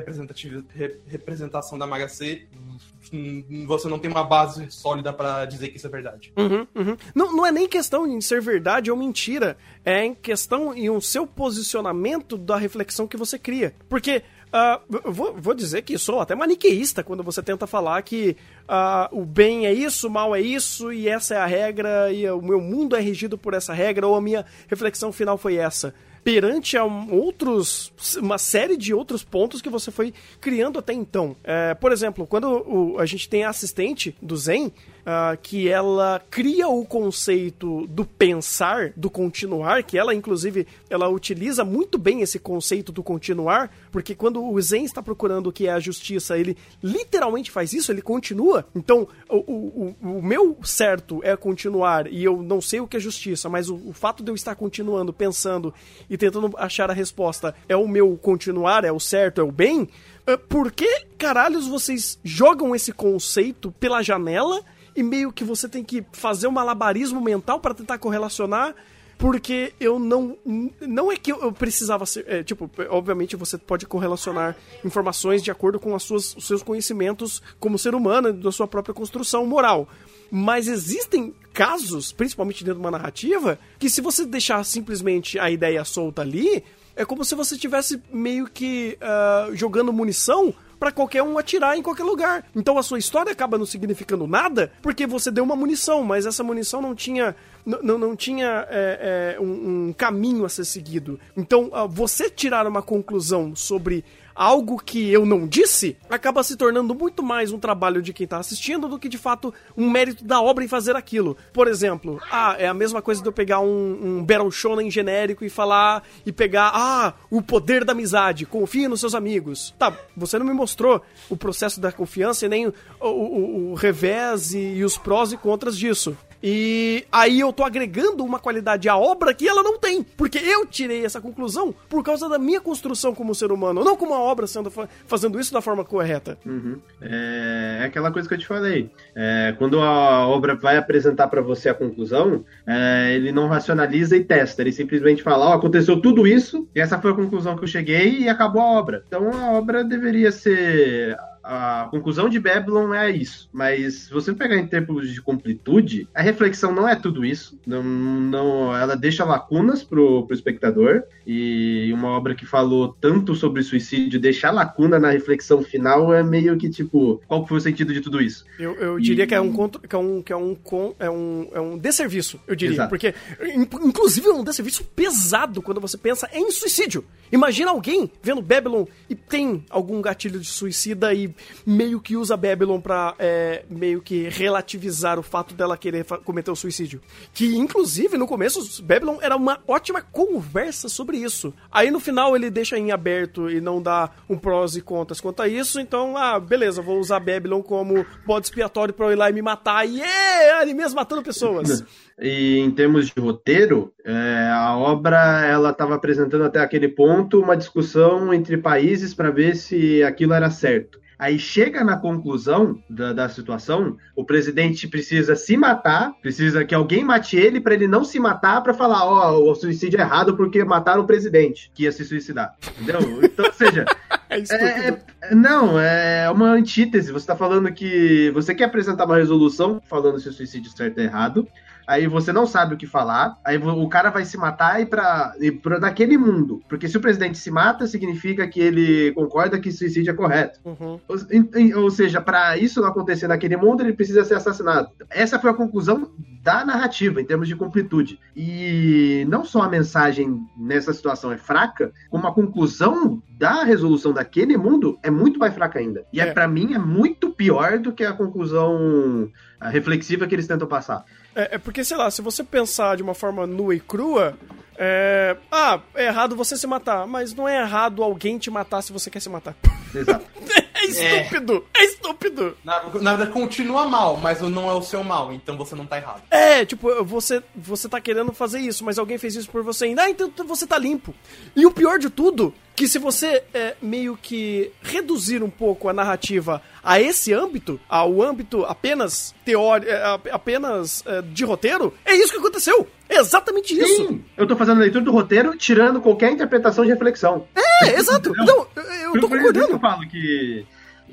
representação da Maga C, você não tem uma base sólida para dizer que isso é verdade. Uhum, uhum. Não, não é nem questão em ser verdade ou mentira, é em questão em um seu posicionamento da reflexão que você cria. Porque Uh, vou, vou, dizer que sou até maniqueísta quando você tenta falar que uh, o bem é isso, o mal é isso, e essa é a regra, e o meu mundo é regido por essa regra, ou a minha reflexão final foi essa. Perante a outros, uma série de outros pontos que você foi criando até então. É, por exemplo, quando o, a gente tem a assistente do Zen, uh, que ela cria o conceito do pensar, do continuar, que ela, inclusive, ela utiliza muito bem esse conceito do continuar, porque quando o Zen está procurando o que é a justiça, ele literalmente faz isso, ele continua. Então, o, o, o meu certo é continuar e eu não sei o que é justiça, mas o, o fato de eu estar continuando, pensando e tentando achar a resposta é o meu continuar, é o certo, é o bem. Ah, por que caralhos vocês jogam esse conceito pela janela e meio que você tem que fazer um malabarismo mental para tentar correlacionar porque eu não. Não é que eu precisava ser. É, tipo, obviamente você pode correlacionar informações de acordo com as suas, os seus conhecimentos como ser humano, da sua própria construção moral. Mas existem casos, principalmente dentro de uma narrativa, que se você deixar simplesmente a ideia solta ali, é como se você estivesse meio que uh, jogando munição para qualquer um atirar em qualquer lugar. Então a sua história acaba não significando nada porque você deu uma munição, mas essa munição não tinha não, não tinha é, é, um, um, caminho a ser seguido. Então, uh, você tirar uma conclusão sobre algo que eu não disse, acaba se tornando muito mais um trabalho de quem tá assistindo do que de fato um mérito da obra em fazer aquilo. Por exemplo, ah, é a mesma coisa de eu pegar um, um Battle Shonen genérico e falar e pegar, ah, o poder da amizade, confie nos seus amigos. Tá, você não me mostrou o processo da confiança e nem o, o, o revés e, e os prós e contras disso. E aí eu tô agregando uma qualidade à obra que ela não tem. Porque eu tirei essa conclusão por causa da minha construção como ser humano, não como a obra sendo fazendo isso da forma correta. Uhum. É, é, aquela coisa que eu te falei. É, quando a obra vai apresentar para você a conclusão, é, ele não racionaliza e testa. Ele simplesmente fala: oh, aconteceu tudo isso, e essa foi a conclusão que eu cheguei, e acabou a obra. Então a obra deveria ser a conclusão de Babylon é isso. Mas se você pegar em termos de completude, a reflexão não é tudo isso. Não, não, ela deixa lacunas pro, pro espectador. E uma obra que falou tanto sobre suicídio, deixar lacuna na reflexão final é meio que tipo, qual foi o sentido de tudo isso? Eu, eu diria que é um que é um que é um é um, é um desserviço, eu diria, Exato. porque inclusive é um desserviço pesado quando você pensa em suicídio. Imagina alguém vendo Babylon e tem algum gatilho de suicida e meio que usa Babylon pra é, meio que relativizar o fato dela querer cometer o suicídio. Que, inclusive, no começo, Babylon era uma ótima conversa sobre isso. Aí, no final, ele deixa em aberto e não dá um prós e contras quanto a isso, então, ah, beleza, vou usar Babylon como bode expiatório pra eu ir lá e me matar. E yeah, animes matando pessoas. E em termos de roteiro, é, a obra ela estava apresentando até aquele ponto uma discussão entre países para ver se aquilo era certo. Aí chega na conclusão da, da situação, o presidente precisa se matar, precisa que alguém mate ele para ele não se matar para falar, ó, oh, o suicídio é errado porque mataram o presidente que ia se suicidar. Entendeu? Então, ou seja, é, é, Não, é uma antítese. Você está falando que você quer apresentar uma resolução falando se o suicídio é certo ou errado. Aí você não sabe o que falar. Aí o cara vai se matar e para naquele mundo. Porque se o presidente se mata, significa que ele concorda que suicídio é correto. Uhum. Ou, ou, seja, para isso não acontecer naquele mundo, ele precisa ser assassinado. Essa foi a conclusão da narrativa, em termos de completude. E não só a mensagem nessa situação é fraca, como a conclusão da resolução daquele mundo é muito mais fraca ainda. E é, é para mim é muito pior do que a conclusão reflexiva que eles tentam passar. É, é, porque, sei lá, se você pensar de uma forma nua e crua, é. Ah, é errado você se matar, mas não é errado alguém te matar se você quer se matar. Exato. É estúpido! É, é estúpido! Na, na, verdade, continua mal, mas não é o seu mal, então você não tá errado. É, tipo, você, você tá querendo fazer isso, mas alguém fez isso por você ainda. Ah, então você tá limpo. E o pior de tudo, que se você é, meio que reduzir um pouco a narrativa a esse âmbito, ao âmbito apenas teórico, é, apenas é, de roteiro, é isso que aconteceu. É exatamente isso. Sim, eu tô fazendo a leitura do roteiro, tirando qualquer interpretação de reflexão. É, exato. Não, eu, eu tô concordando. Eu falo que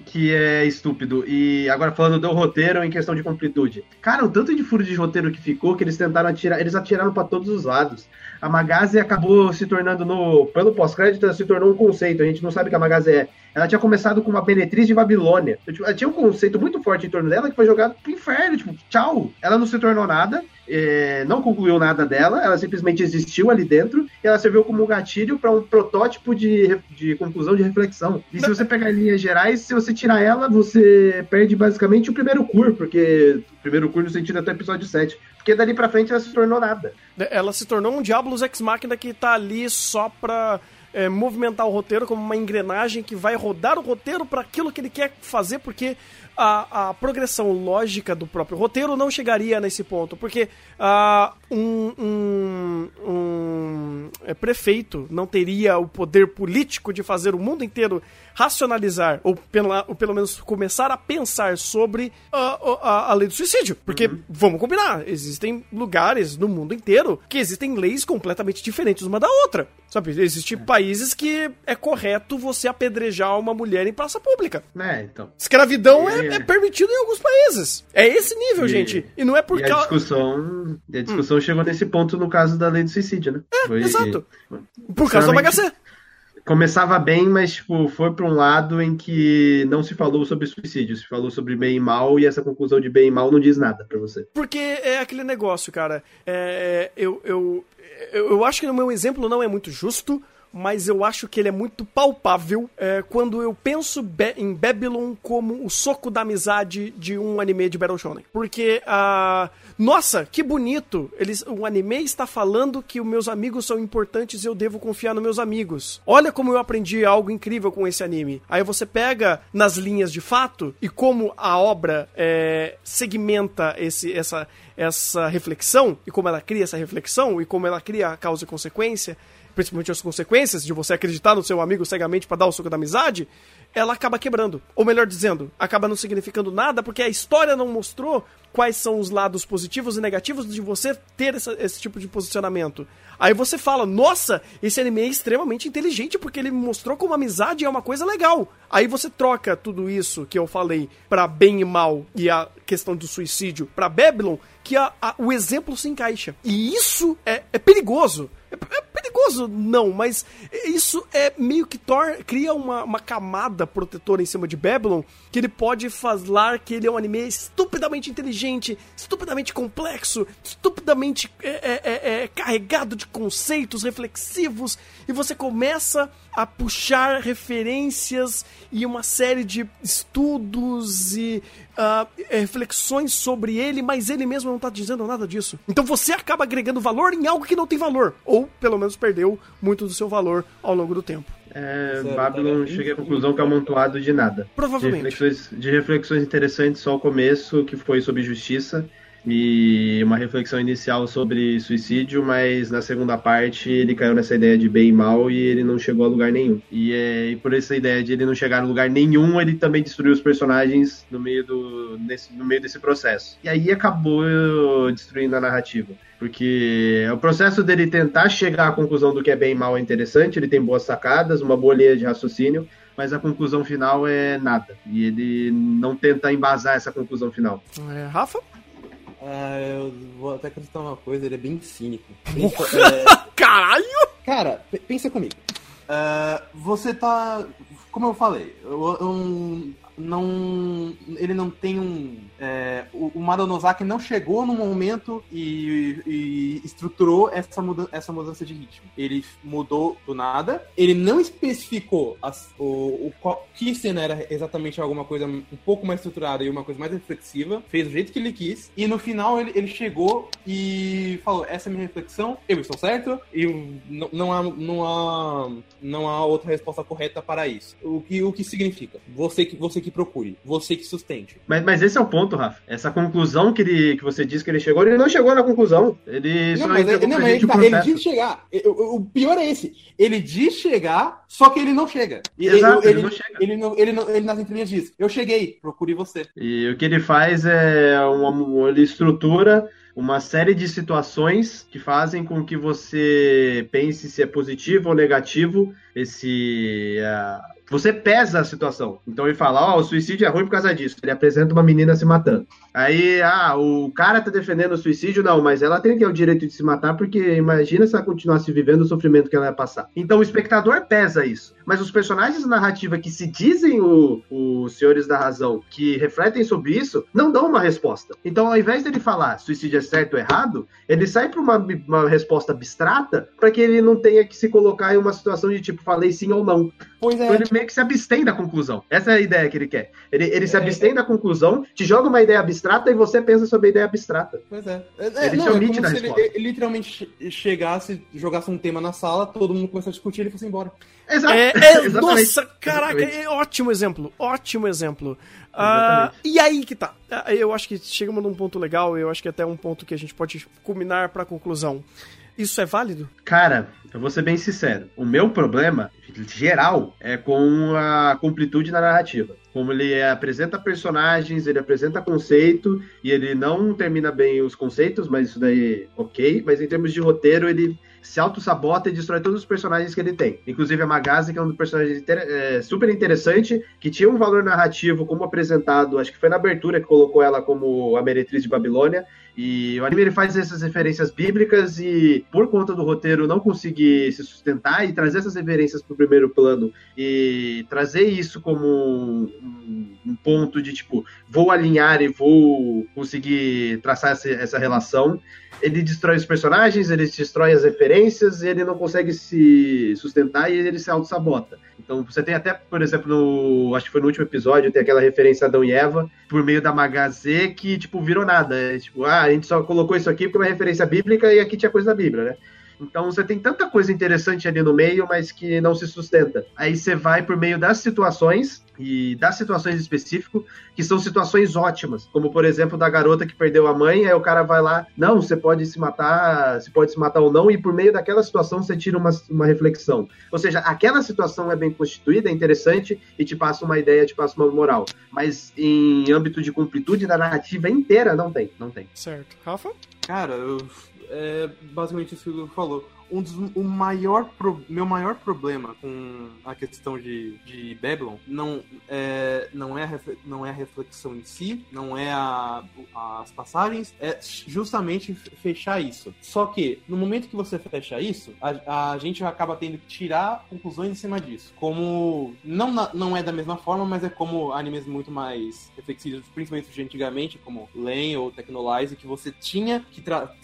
que é estúpido. E agora falando do roteiro em questão de completude. Cara, o tanto de furo de roteiro que ficou que eles tentaram atirar, eles atiraram para todos os lados. A Magaze acabou se tornando no pelo pós-crédito, se tornou um conceito. A gente não sabe o que a Magaze é. Ela tinha começado com uma benetriz de Babilônia. Então, ela tinha um conceito muito forte em torno dela que foi jogado pro inferno. Tipo, tchau. Ela não se tornou nada é, não concluiu nada dela, ela simplesmente existiu ali dentro e ela serviu como um gatilho para um protótipo de, de conclusão de reflexão. E se você pegar em linhas gerais, se você tirar ela, você perde basicamente o primeiro cur, porque o primeiro cur no sentido até o episódio 7. Porque dali pra frente ela se tornou nada. Ela se tornou um Diablos Ex Machina que tá ali só pra é, movimentar o roteiro como uma engrenagem que vai rodar o roteiro para aquilo que ele quer fazer, porque a, a progressão lógica do próprio roteiro não chegaria nesse ponto, porque uh, um, um, um é, prefeito não teria o poder político de fazer o mundo inteiro racionalizar, ou, pela, ou pelo menos começar a pensar sobre a, a, a lei do suicídio. Porque, uhum. vamos combinar, existem lugares no mundo inteiro que existem leis completamente diferentes uma da outra. Sabe, existem é. países que é correto você apedrejar uma mulher em praça pública. É, então. Escravidão é, é, permitido em alguns países. É esse nível, e, gente. E não é porque. a discussão, a discussão hum. Chegou nesse ponto no caso da lei do suicídio, né? É, Foi, exato. Por causa do HC começava bem, mas tipo, foi para um lado em que não se falou sobre suicídio, se falou sobre bem e mal, e essa conclusão de bem e mal não diz nada para você. Porque é aquele negócio, cara. É, eu, eu, eu acho que o meu exemplo não é muito justo, mas eu acho que ele é muito palpável é, quando eu penso Be em Babylon como o soco da amizade de um anime de Battle Shonen. Porque, uh, nossa, que bonito! Eles, o anime está falando que os meus amigos são importantes e eu devo confiar nos meus amigos. Olha como eu aprendi algo incrível com esse anime. Aí você pega nas linhas de fato e como a obra é, segmenta esse, essa, essa reflexão e como ela cria essa reflexão e como ela cria a causa e consequência principalmente as consequências de você acreditar no seu amigo cegamente para dar o suco da amizade, ela acaba quebrando. Ou melhor dizendo, acaba não significando nada porque a história não mostrou quais são os lados positivos e negativos de você ter essa, esse tipo de posicionamento. Aí você fala, nossa, esse anime é extremamente inteligente porque ele mostrou como amizade é uma coisa legal. Aí você troca tudo isso que eu falei para bem e mal e a questão do suicídio para Babylon, que a, a, o exemplo se encaixa. E isso é, é perigoso. É, é, perigoso, não, mas isso é meio que tor cria uma, uma camada protetora em cima de Babylon que ele pode falar que ele é um anime estupidamente inteligente, estupidamente complexo, estupidamente é, é, é, é carregado de conceitos reflexivos e você começa a puxar referências e uma série de estudos e uh, reflexões sobre ele, mas ele mesmo não está dizendo nada disso. Então você acaba agregando valor em algo que não tem valor, ou pelo menos perdeu muito do seu valor ao longo do tempo. É, Babylon chega à conclusão que é um amontoado de nada. Provavelmente. De reflexões, de reflexões interessantes só o começo, que foi sobre justiça, e uma reflexão inicial sobre suicídio, mas na segunda parte ele caiu nessa ideia de bem e mal e ele não chegou a lugar nenhum. E, é, e por essa ideia de ele não chegar a lugar nenhum, ele também destruiu os personagens no meio, do, nesse, no meio desse processo. E aí acabou destruindo a narrativa. Porque o processo dele tentar chegar à conclusão do que é bem e mal é interessante, ele tem boas sacadas, uma boa linha de raciocínio, mas a conclusão final é nada. E ele não tenta embasar essa conclusão final. É, Rafa? Ah, eu vou até acreditar uma coisa, ele é bem cínico. Pensa, é... Caralho! Cara, pensa comigo. Uh, você tá. Como eu falei, eu, eu, não. Ele não tem um. É, o, o Madanozaki não chegou no momento e, e estruturou essa, muda, essa mudança de ritmo. Ele mudou do nada. Ele não especificou as, o, o que cena era exatamente alguma coisa um pouco mais estruturada e uma coisa mais reflexiva. Fez do jeito que ele quis. E no final ele, ele chegou e falou: essa é a minha reflexão, eu estou certo. E não, não, há, não, há, não há outra resposta correta para isso. O que, o que significa? Você que, você que que procure, você que sustente. Mas, mas esse é o ponto, Rafa. Essa conclusão que, ele, que você disse que ele chegou, ele não chegou na conclusão. Ele não, mas, ele, não, mas ele, tá, ele diz chegar. O, o, pior é esse. Ele diz chegar, só que ele não chega. Exato, ele, ele, não chega. Ele, não, ele, não, ele nas entrelinhas diz: Eu cheguei, procure você. E o que ele faz é uma, ele estrutura uma série de situações que fazem com que você pense se é positivo ou negativo esse uh, você pesa a situação. Então ele fala, ó, oh, o suicídio é ruim por causa disso. Ele apresenta uma menina se matando. Aí, ah, o cara tá defendendo o suicídio, não, mas ela tem que ter o direito de se matar, porque imagina se ela continuasse vivendo o sofrimento que ela ia passar. Então o espectador pesa isso. Mas os personagens da narrativa que se dizem os senhores da razão, que refletem sobre isso, não dão uma resposta. Então, ao invés dele falar suicídio é certo ou errado, ele sai para uma, uma resposta abstrata para que ele não tenha que se colocar em uma situação de tipo, falei sim ou não. Pois é. Então ele meio que se abstém da conclusão. Essa é a ideia que ele quer. Ele, ele se é. abstém da conclusão, te joga uma ideia abstrata e você pensa sobre a ideia abstrata. Pois é. é ele não, te omite é da resposta. Ele, ele, literalmente chegasse, jogasse um tema na sala, todo mundo começasse a discutir e ele fosse embora. Exato. É, é, nossa, caraca, é ótimo exemplo, ótimo exemplo. Uh, e aí que tá. Ah, eu acho que chegamos num ponto legal, eu acho que até um ponto que a gente pode culminar pra conclusão. Isso é válido? Cara, eu vou ser bem sincero. O meu problema, geral, é com a completude da narrativa. Como ele apresenta personagens, ele apresenta conceito, e ele não termina bem os conceitos, mas isso daí, ok. Mas em termos de roteiro, ele se auto-sabota e destrói todos os personagens que ele tem. Inclusive a Magazi, que é um dos personagens é, super interessante, que tinha um valor narrativo como apresentado, acho que foi na abertura que colocou ela como a meretriz de Babilônia. E o anime ele faz essas referências bíblicas e, por conta do roteiro não conseguir se sustentar e trazer essas referências para o primeiro plano e trazer isso como um, um, ponto de tipo, vou alinhar e vou conseguir traçar essa, essa relação, ele destrói os personagens, ele destrói as referências, ele não consegue se sustentar e ele se auto-sabota. Então você tem até, por exemplo, no. Acho que foi no último episódio, tem aquela referência a Adão e Eva, por meio da Magazê, que, tipo, virou nada. É, tipo, ah, a gente só colocou isso aqui porque é uma referência bíblica e aqui tinha coisa da Bíblia, né? Então você tem tanta coisa interessante ali no meio, mas que não se sustenta. Aí você vai por meio das situações e das situações específicas, que são situações ótimas, como por exemplo da garota que perdeu a mãe, aí o cara vai lá, não, você pode se matar, você pode se matar ou não, e por meio daquela situação você tira uma, uma reflexão. Ou seja, aquela situação é bem constituída, é interessante e te passa uma ideia, te passa uma moral. Mas em âmbito de completude da narrativa inteira, não tem, não tem. Certo. Rafa? Cara, eu é basicamente isso que o falou um dos, o maior pro, meu maior problema com a questão de, de Babylon não é, não, é a, não é a reflexão em si, não é a, as passagens, é justamente fechar isso. Só que no momento que você fecha isso, a, a gente acaba tendo que tirar conclusões em cima disso. Como não, não é da mesma forma, mas é como animes muito mais reflexivos, principalmente de antigamente, como Len ou Technolize, que você tinha que,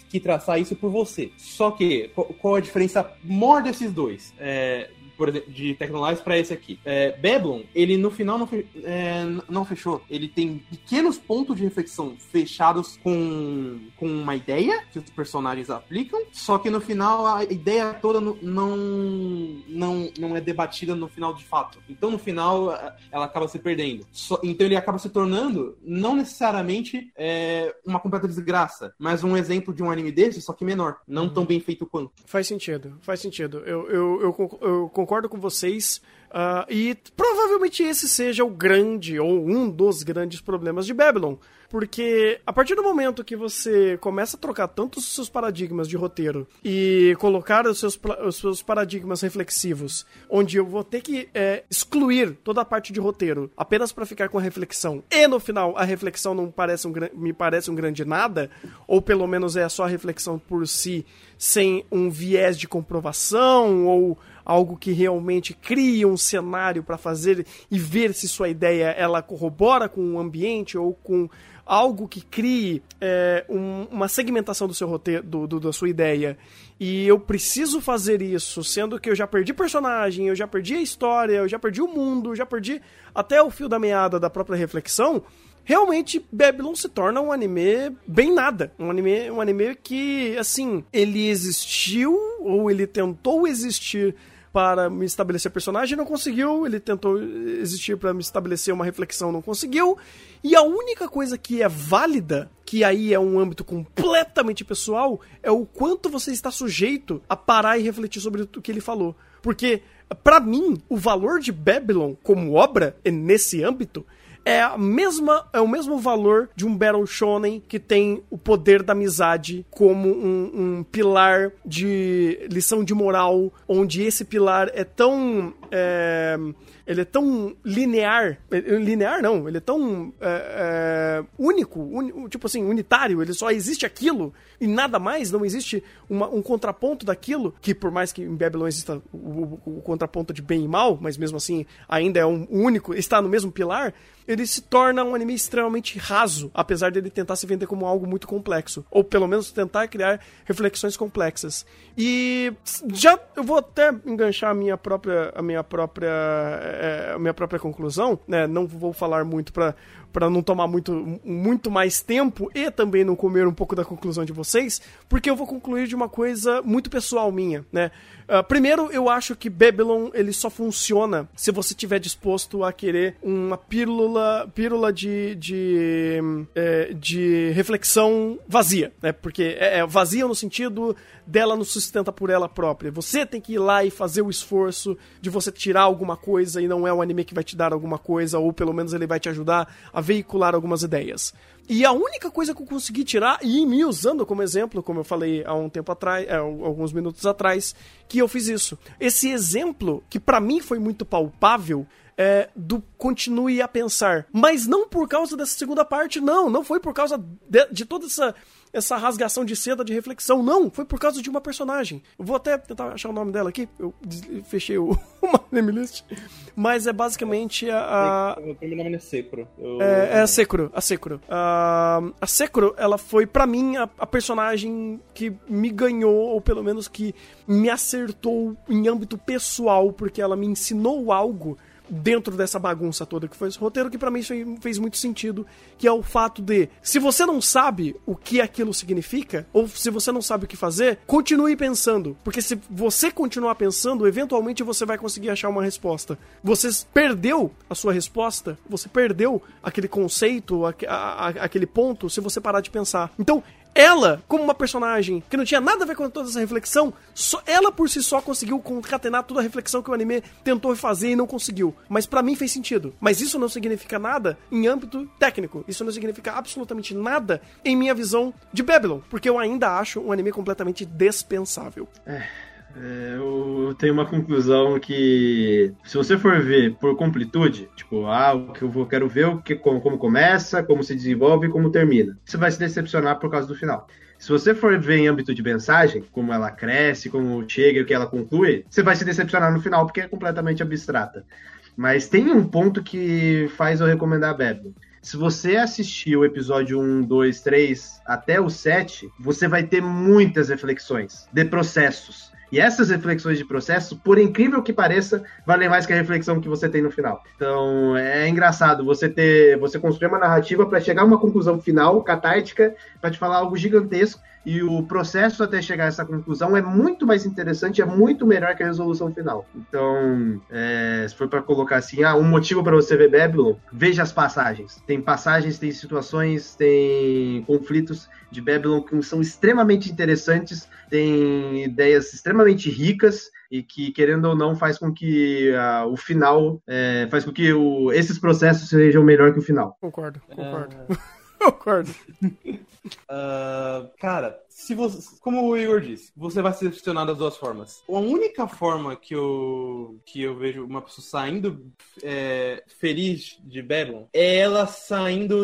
que traçar isso por você. Só que qual a diferença maior desses dois? É, por exemplo, de Tecnolives para esse aqui. É, Babylon, ele no final não, fe, é, não fechou. Ele tem pequenos pontos de reflexão fechados com, com uma ideia que os personagens aplicam, só que no final a ideia toda não, não, não é debatida no final de fato. Então no final ela acaba se perdendo. Então ele acaba se tornando não necessariamente é, uma completa desgraça, mas um exemplo de um anime desse, só que menor. Não tão bem feito quanto. Faz sentido, faz sentido. Eu, eu, eu, eu concordo com vocês. Uh, e provavelmente esse seja o grande, ou um dos grandes problemas de Babylon. Porque a partir do momento que você começa a trocar tantos os seus paradigmas de roteiro e colocar os seus, os seus paradigmas reflexivos, onde eu vou ter que é, excluir toda a parte de roteiro apenas para ficar com a reflexão, e no final a reflexão não parece um, me parece um grande nada, ou pelo menos é só a reflexão por si, sem um viés de comprovação ou algo que realmente crie um cenário para fazer e ver se sua ideia ela corrobora com o ambiente ou com algo que crie é, um, uma segmentação do seu roteiro, do, do, da sua ideia. E eu preciso fazer isso, sendo que eu já perdi personagem, eu já perdi a história, eu já perdi o mundo, eu já perdi até o fio da meada da própria reflexão. Realmente, Babylon se torna um anime bem nada. Um anime, um anime que, assim, ele existiu ou ele tentou existir para me estabelecer personagem, não conseguiu. Ele tentou existir para me estabelecer uma reflexão, não conseguiu. E a única coisa que é válida, que aí é um âmbito completamente pessoal, é o quanto você está sujeito a parar e refletir sobre o que ele falou. Porque, para mim, o valor de Babylon como obra, nesse âmbito, é a mesma é o mesmo valor de um Battle Shonen que tem o poder da amizade como um, um pilar de lição de moral, onde esse pilar é tão é, ele é tão linear, é, linear não, ele é tão é, é, único, un, tipo assim, unitário, ele só existe aquilo e nada mais, não existe uma, um contraponto daquilo, que por mais que em Babylon exista o, o, o, contraponto de bem e mal, mas mesmo assim ainda é um único, está no mesmo pilar, ele se torna um anime extremamente raso, apesar dele tentar se vender como algo muito complexo, ou pelo menos tentar criar reflexões complexas. E já eu vou até enganchar a minha própria a minha própria é, a minha própria conclusão, né? Não vou falar muito para para não tomar muito, muito mais tempo e também não comer um pouco da conclusão de vocês, porque eu vou concluir de uma coisa muito pessoal minha, né? Uh, primeiro, eu acho que Babylon ele só funciona se você estiver disposto a querer uma pílula, pílula de, de, é, de reflexão vazia, né? Porque é, é vazia no sentido dela não sustenta por ela própria. Você tem que ir lá e fazer o esforço de você tirar alguma coisa e não é o anime que vai te dar alguma coisa, ou pelo menos ele vai te ajudar a veicular algumas ideias. E a única coisa que eu consegui tirar, e me usando como exemplo, como eu falei há um tempo atrás, é, alguns minutos atrás, que eu fiz isso. Esse exemplo, que para mim foi muito palpável, é, do continue a pensar. Mas não por causa dessa segunda parte, não. Não foi por causa de, de toda essa essa rasgação de seda de reflexão. Não, foi por causa de uma personagem. Eu vou até tentar achar o nome dela aqui. Eu fechei o, uma name list. Mas é basicamente a. O nome é Sekuro. Eu... É, é a Sekuro. A Sekuro. Uh, a Sekuro, ela foi, para mim, a, a personagem que me ganhou, ou pelo menos que me acertou em âmbito pessoal, porque ela me ensinou algo dentro dessa bagunça toda que foi esse roteiro, que para mim fez muito sentido, que é o fato de, se você não sabe o que aquilo significa, ou se você não sabe o que fazer, continue pensando, porque se você continuar pensando, eventualmente você vai conseguir achar uma resposta. Você perdeu a sua resposta, você perdeu aquele conceito, aquele ponto, se você parar de pensar. Então, ela, como uma personagem que não tinha nada a ver com toda essa reflexão, só, ela por si só conseguiu concatenar toda a reflexão que o anime tentou fazer e não conseguiu. Mas para mim fez sentido. Mas isso não significa nada em âmbito técnico. Isso não significa absolutamente nada em minha visão de Babylon, porque eu ainda acho um anime completamente dispensável. É. É, eu tenho uma conclusão que, se você for ver por completude, tipo, ah, o que eu quero ver o que, como, como começa, como se desenvolve e como termina, você vai se decepcionar por causa do final. Se você for ver em âmbito de mensagem, como ela cresce, como chega e o que ela conclui, você vai se decepcionar no final porque é completamente abstrata. Mas tem um ponto que faz eu recomendar a Babylon. Se você assistir o episódio 1, 2, 3 até o 7, você vai ter muitas reflexões de processos E essas reflexões de processo, por incrível que pareça, valem mais que a reflexão que você tem no final. Então, é engraçado você ter, você construir uma narrativa para chegar a uma conclusão final, catártica, para te falar algo gigantesco e o processo até chegar a essa conclusão é muito mais interessante, é muito melhor que a resolução final. Então, é, se for para colocar assim, ah, um motivo para você ver Babylon, veja as passagens. Tem passagens, tem situações, tem conflitos de Babylon que são extremamente interessantes, tem ideias extremamente ricas e que, querendo ou não, faz com que uh, o final, é, faz com que o, esses processos sejam melhor que o final. Concordo, concordo. É... Concordo. Uh, cara, se você, como o Igor disse, você vai ser decepcionado das duas formas. A única forma que eu, que eu vejo uma pessoa saindo é, feliz de Babylon é ela saindo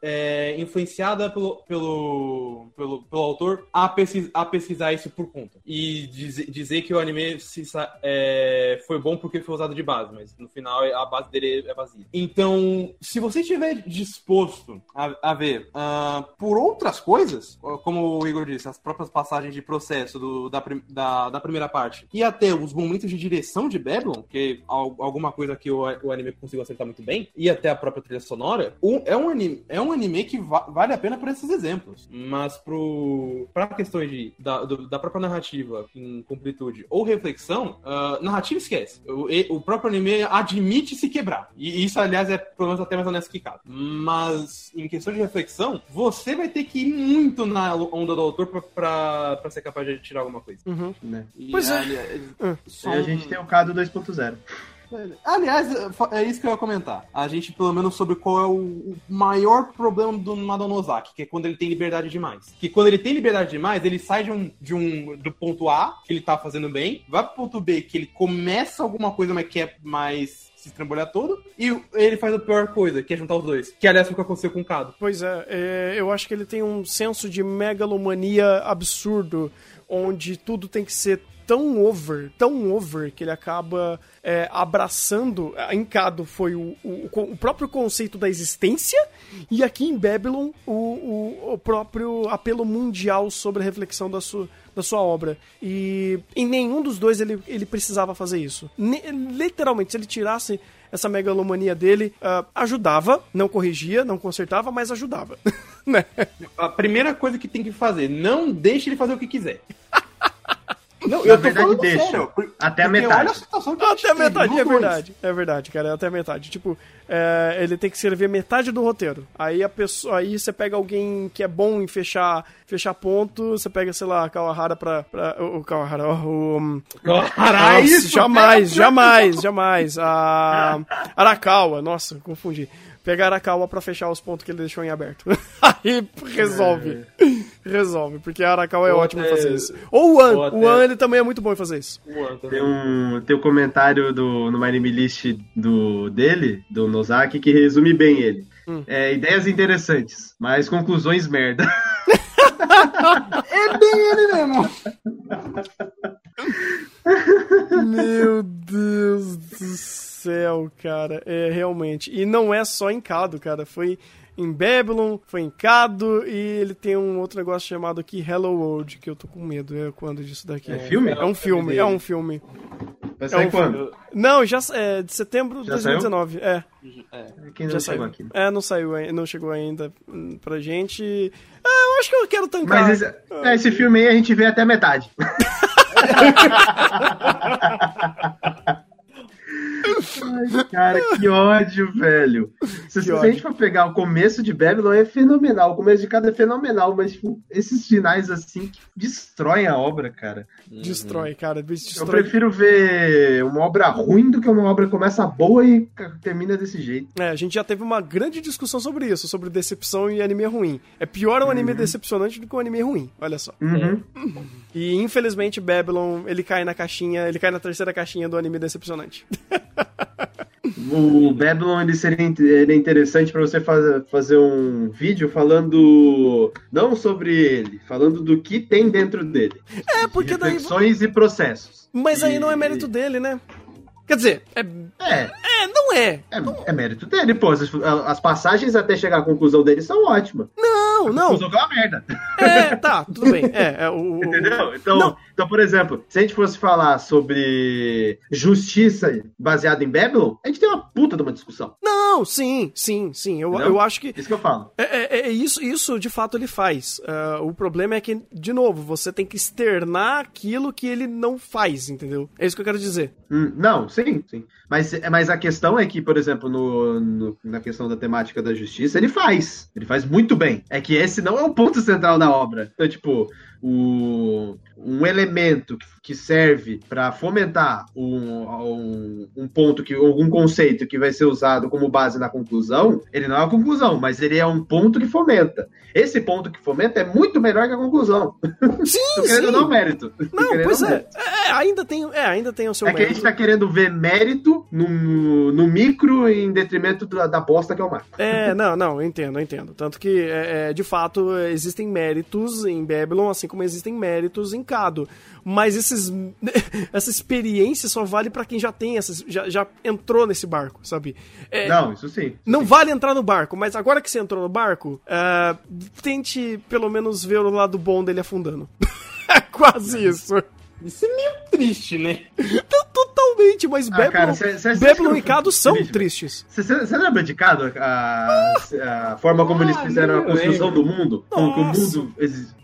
é, influenciada pelo, pelo, pelo, pelo autor a, pesquis, a pesquisar isso por conta. E diz, dizer que o anime se, é, foi bom porque foi usado de base, mas no final a base dele é vazia. Então, se você estiver disposto a, a ver uh, por outras coisas, como o Igor Igor disse, as próprias passagens de processo do, da, da, da, primeira parte, e até os momentos de direção de Babylon, que alguma coisa que o, o anime conseguiu acertar muito bem, e até a própria trilha sonora, um, é, um anime, é um anime que va vale a pena por esses exemplos. Mas pro, pra questões de, da, do, da própria narrativa em completude ou reflexão, uh, narrativa esquece. O, o próprio anime admite se quebrar. E isso, aliás, é pelo menos até mais honesto que caso. Mas em questão de reflexão, você vai ter que ir muito na onda do pra, pra ser capaz de tirar alguma coisa. Uhum. Né? E, pois é. é. E a gente tem o Cado 2.0. Aliás, é isso que eu ia comentar. A gente, pelo menos, sobre qual é o maior problema do Madanozaki, que é quando ele tem liberdade demais. Que quando ele tem liberdade demais, ele sai de um, de um do ponto A, que ele tá fazendo bem, vai pro ponto B, que ele começa alguma coisa, mas quer mais se estrambolhar todo, e ele faz a pior coisa, que é juntar os dois. Que aliás foi o que aconteceu com o Cado. Pois é, é, eu acho que ele tem um senso de megalomania absurdo, onde tudo tem que ser tão over, tão over, que ele acaba é, abraçando. Em Cado foi o, o, o, próprio conceito da existência, e aqui em Babylon o, o, o próprio apelo mundial sobre a reflexão da sua, da sua obra. E em nenhum dos dois ele, ele precisava fazer isso. Ne literalmente, se ele tirasse essa megalomania dele, uh, ajudava, não corrigia, não consertava, mas ajudava. né? A primeira coisa que tem que fazer, não deixe ele fazer o que quiser. Não, Na eu verdade, deixa. Sério, até a metade. A até a metade, é verdade. É verdade, cara. Até a metade. Tipo, é, ele tem que escrever metade do roteiro. Aí a pessoa. Aí você pega alguém que é bom em fechar, fechar ponto, você pega, sei lá, Kawahara pra. pra o Kawahara, o. Kawahara, isso! Jamais, jamais, jamais. A Arakawa, nossa, confundi pegar a calma para fechar os pontos que ele deixou em aberto. Aí resolve. É. Resolve, porque a Arakawa é Ou ótimo em fazer isso. Ou o An. Até... O An ele também é muito bom em fazer isso. Tem um, tem um comentário do, no My Name List do, dele, do Nozaki, que resume bem ele. Hum. É, ideias interessantes, mas conclusões merda. é bem ele mesmo. Meu Deus do céu, cara. É, realmente. E não é só em Cado, cara. Foi em Babylon, foi em Cado, e ele tem um outro negócio chamado aqui Hello World, que eu tô com medo. É quando disso daqui? É, filme? É um filme, é um filme. Vai sair é um quando? Filme. Não, já é de setembro de 2019. Saiu? É. é. Quem já saiu aqui. É, não saiu, não chegou ainda pra gente. Ah, eu acho que eu quero tancar. Mas esse, ah. esse filme aí a gente vê até metade. Ai, cara, que ódio, velho. Se, se a gente for pegar o começo de Babylon, é fenomenal. O começo de cada é fenomenal, mas tipo, esses finais assim que destroem a obra, cara. Uhum. Destrói, cara. Destrói. Eu prefiro ver uma obra ruim do que uma obra que começa boa e termina desse jeito. É, a gente já teve uma grande discussão sobre isso, sobre decepção e anime ruim. É pior um anime uhum. decepcionante do que um anime ruim, olha só. Uhum. E infelizmente Babylon, ele cai na caixinha, ele cai na terceira caixinha do anime decepcionante. O Babylon ele seria ele é interessante para você fazer, fazer um vídeo falando não sobre ele, falando do que tem dentro dele. É, porque daí. Reflexões e processos. Mas e... aí não é mérito dele, né? Quer dizer, é. É, é não é. É, é mérito dele, pô. As, as, passagens até chegar à conclusão dele são ótimas. Não! Não, não. Conclusão que é uma merda. É, tá, tudo bem. É, é o, o- Entendeu? Então, Não. então, por exemplo, se a gente fosse falar sobre justiça baseada em Babylon, a gente tem uma puta de uma discussão. Não, sim, sim, sim. Eu, eu acho que. Isso que eu falo. É, é- é isso, isso de fato ele faz. Ah, o problema é que, de novo, você tem que externar aquilo que ele não faz, entendeu? É isso que eu quero dizer. Hum, não, sim, sim. Mas, mas a questão é que, por exemplo, no, no- na questão da temática da justiça, ele faz. Ele faz muito bem. É que esse não é o ponto central da obra. Então, tipo, o, um elemento que, serve para fomentar um, um, um ponto, que algum conceito que vai ser usado como base na conclusão, ele não é a conclusão, mas ele é um ponto que fomenta. Esse ponto que fomenta é muito melhor que a conclusão. Sim, Tô querendo sim. dar um mérito. Não, pois é. mérito. É, ainda tem, é, ainda tem o seu É que a mérito. gente tá querendo ver mérito no, no micro em detrimento da, da bosta que é o macro. É, não, não, eu entendo, eu entendo. Tanto que, é, é, de fato, existem méritos em Babylon, assim como existem méritos em Cado. Mas esses, essa experiência só vale pra quem já tem, essas, já, já entrou nesse barco, sabe? É, Não, isso sim. isso Não sim. vale entrar no barco, mas agora que você entrou no barco, é, tente pelo menos ver o lado bom dele afundando. É quase isso. Isso é meio triste, né? Totalmente, mas Ah, Babylon, cara, cê- cê- cê Babylon acha e Cado são triste, tristes. Você lembra de Cado? A, a forma como eles Ah, fizeram a construção lembro. do mundo? Como o mundo. Eles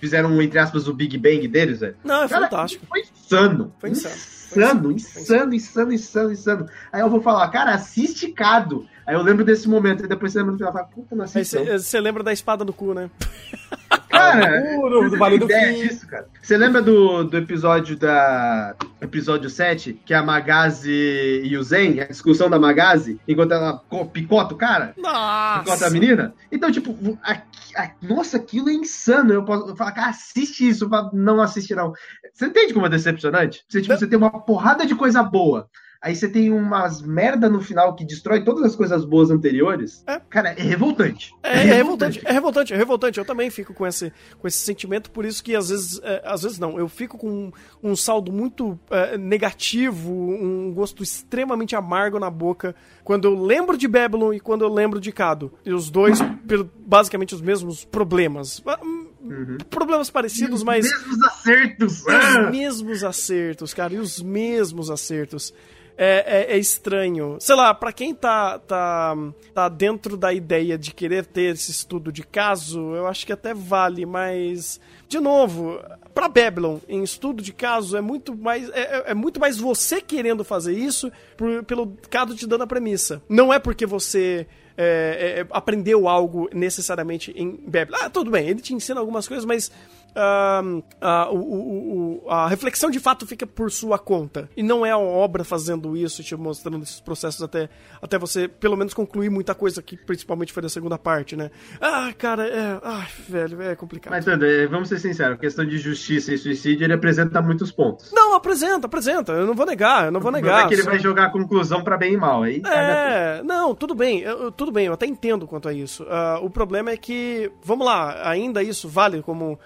fizeram, entre aspas, o Big Bang deles, velho. Não, é Cara, fantástico. Foi insano. Foi insano. Insano, insano, insano, insano, insano. Aí eu vou falar, cara, assiste Cado. Aí eu lembro desse momento, e depois você lembra do final, fala, puta, não não. você lembra da espada no cu, né? Cara, você do Vale do Fim. disso, cara? Você lembra do, do episódio da. Episódio 7, que a Magazi e o Zen, a discussão da Magazi, enquanto ela co- picota o cara? Picota a Nossa! menina? Então, tipo, a- a- nossa, aquilo é insano. Eu posso falar, cara, assiste isso. Não assiste, não. Você entende como é decepcionante? Você, tipo, você tem uma porrada de coisa boa. Aí você tem umas merda no final que destrói todas as coisas boas anteriores. É. Cara, é revoltante. É, é revoltante, é revoltante, é revoltante. Eu também fico com esse, com esse sentimento, por isso que às vezes, é, às vezes não, eu fico com um, um saldo muito é, negativo, um gosto extremamente amargo na boca quando eu lembro de Babylon e quando eu lembro de Cado. E os dois, basicamente, os mesmos problemas. Ah, hum, Problemas parecidos, mas Mesmos acertos. os Ah! mesmos acertos, cara, e os mesmos acertos. É, é- é estranho. Sei lá, pra quem tá, tá, tá dentro da ideia de querer ter esse estudo de caso, eu acho que até vale, mas. De novo, pra Babylon, em estudo de caso, é muito mais. É, é- é muito mais você querendo fazer isso por- pelo Cado te dando a premissa. Não é porque você. é, é, aprendeu algo necessariamente em Babylon. Ah, tudo bem, ele te ensina algumas coisas, mas ahn, ah, o- o- a reflexão de fato fica por sua conta. E não é a obra fazendo isso, te mostrando esses processos até, até você, pelo menos, concluir muita coisa que principalmente foi da segunda parte, né? Ah, cara, é. Ai, velho, é complicado. Mas, eh, vamos ser sinceros, a questão de justiça e suicídio, ele apresenta muitos pontos. Não, apresenta, apresenta. Eu não vou negar, eu não vou negar. é que ele só- vai jogar a conclusão pra bem e mal. Aí, É, não, tudo bem, eu- tudo bem, eu até entendo quanto a isso. Ah, o problema é que, vamos lá, ainda isso vale como.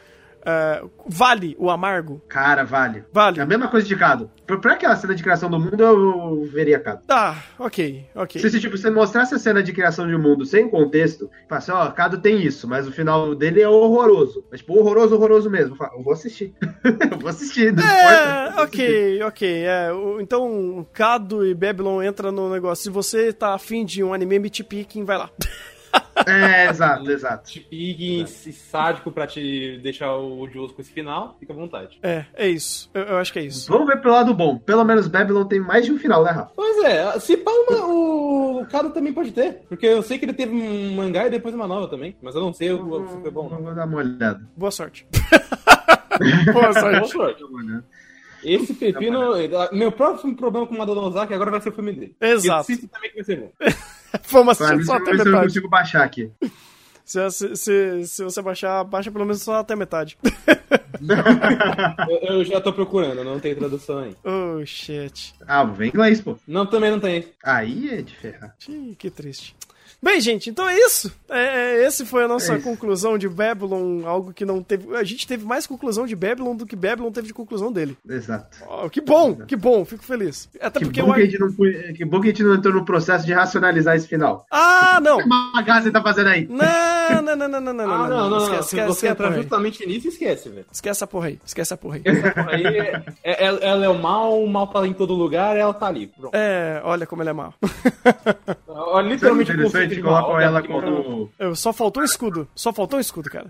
Ah, vale o amargo? Cara, vale. Vale. É a mesma coisa de Cado. Pra, pra aquela cena de criação do mundo, eu veria Cado. Tá, ok, ok. Se, se, tipo, você mostrasse a cena de criação de um mundo sem contexto, fala assim, ó, Cado tem isso, mas o final dele é horroroso. Mas, tipo, horroroso, horroroso mesmo. Eu, falo, eu vou assistir. eu vou assistir, não importa. É, eu vou assistir. ok, ok. É, o- então, Cado e Babylon entra no negócio. Se você tá afim de um anime picking, vai lá. É, exato, exato. Te pique e sádico pra te deixar odioso com esse final, fica à vontade. É, é isso. Eu, eu acho que é isso. Vamos ver pelo lado bom. Pelo menos Babylon tem mais de um final, né, Rafa? Pois é, se pá, uma- o, o Cado também pode ter. Porque eu sei que ele teve um mangá e depois uma nova também. Mas eu não sei o- se foi bom. Eu Não. vou dar uma olhada. Boa sorte. Boa Boa sorte. sorte. Uma olhada. Esse pepino. Meu próximo problema com o Madonozaki agora vai ser o filme dele. Exato. E assisto também que vai ser bom. Vamos Pra assistir mim, só até eu metade. consigo baixar aqui. Se, se, se, se você baixar, baixa pelo menos só até metade. Eu, eu já tô procurando, não tem tradução aí. oh, shit. Ah, vem inglês, pô. Não, também não tem. Aí é de ferrar. Ih, que triste. Bem, gente, então é isso. É, é, esse foi a nossa É conclusão de Babylon, algo que não teve. A gente teve mais conclusão de Babylon do que Babylon teve de conclusão dele. Exato. Ó, que bom, que bom, fico feliz. Até Que porque bom eu. que, a gente não, que bom que a gente não entrou no processo de racionalizar esse final. Ah, não! O que a Magazine tá fazendo aí? Não, Não, não, não, não, não, não, Ah, não, não, não. Esquece, Se esquece, você esquece, a entrar porra aí. justamente nisso, esquece, velho. esquece essa porra aí. Esquece essa porra aí. Essa porra aí é, é- ela- ela é o mal, o mal tá em todo lugar, ela tá ali. Pronto. É, olha como ele é mal. Olha, é literalmente o conceito de mal. Olha ela como. Eu, só faltou um escudo. Só faltou um escudo, cara.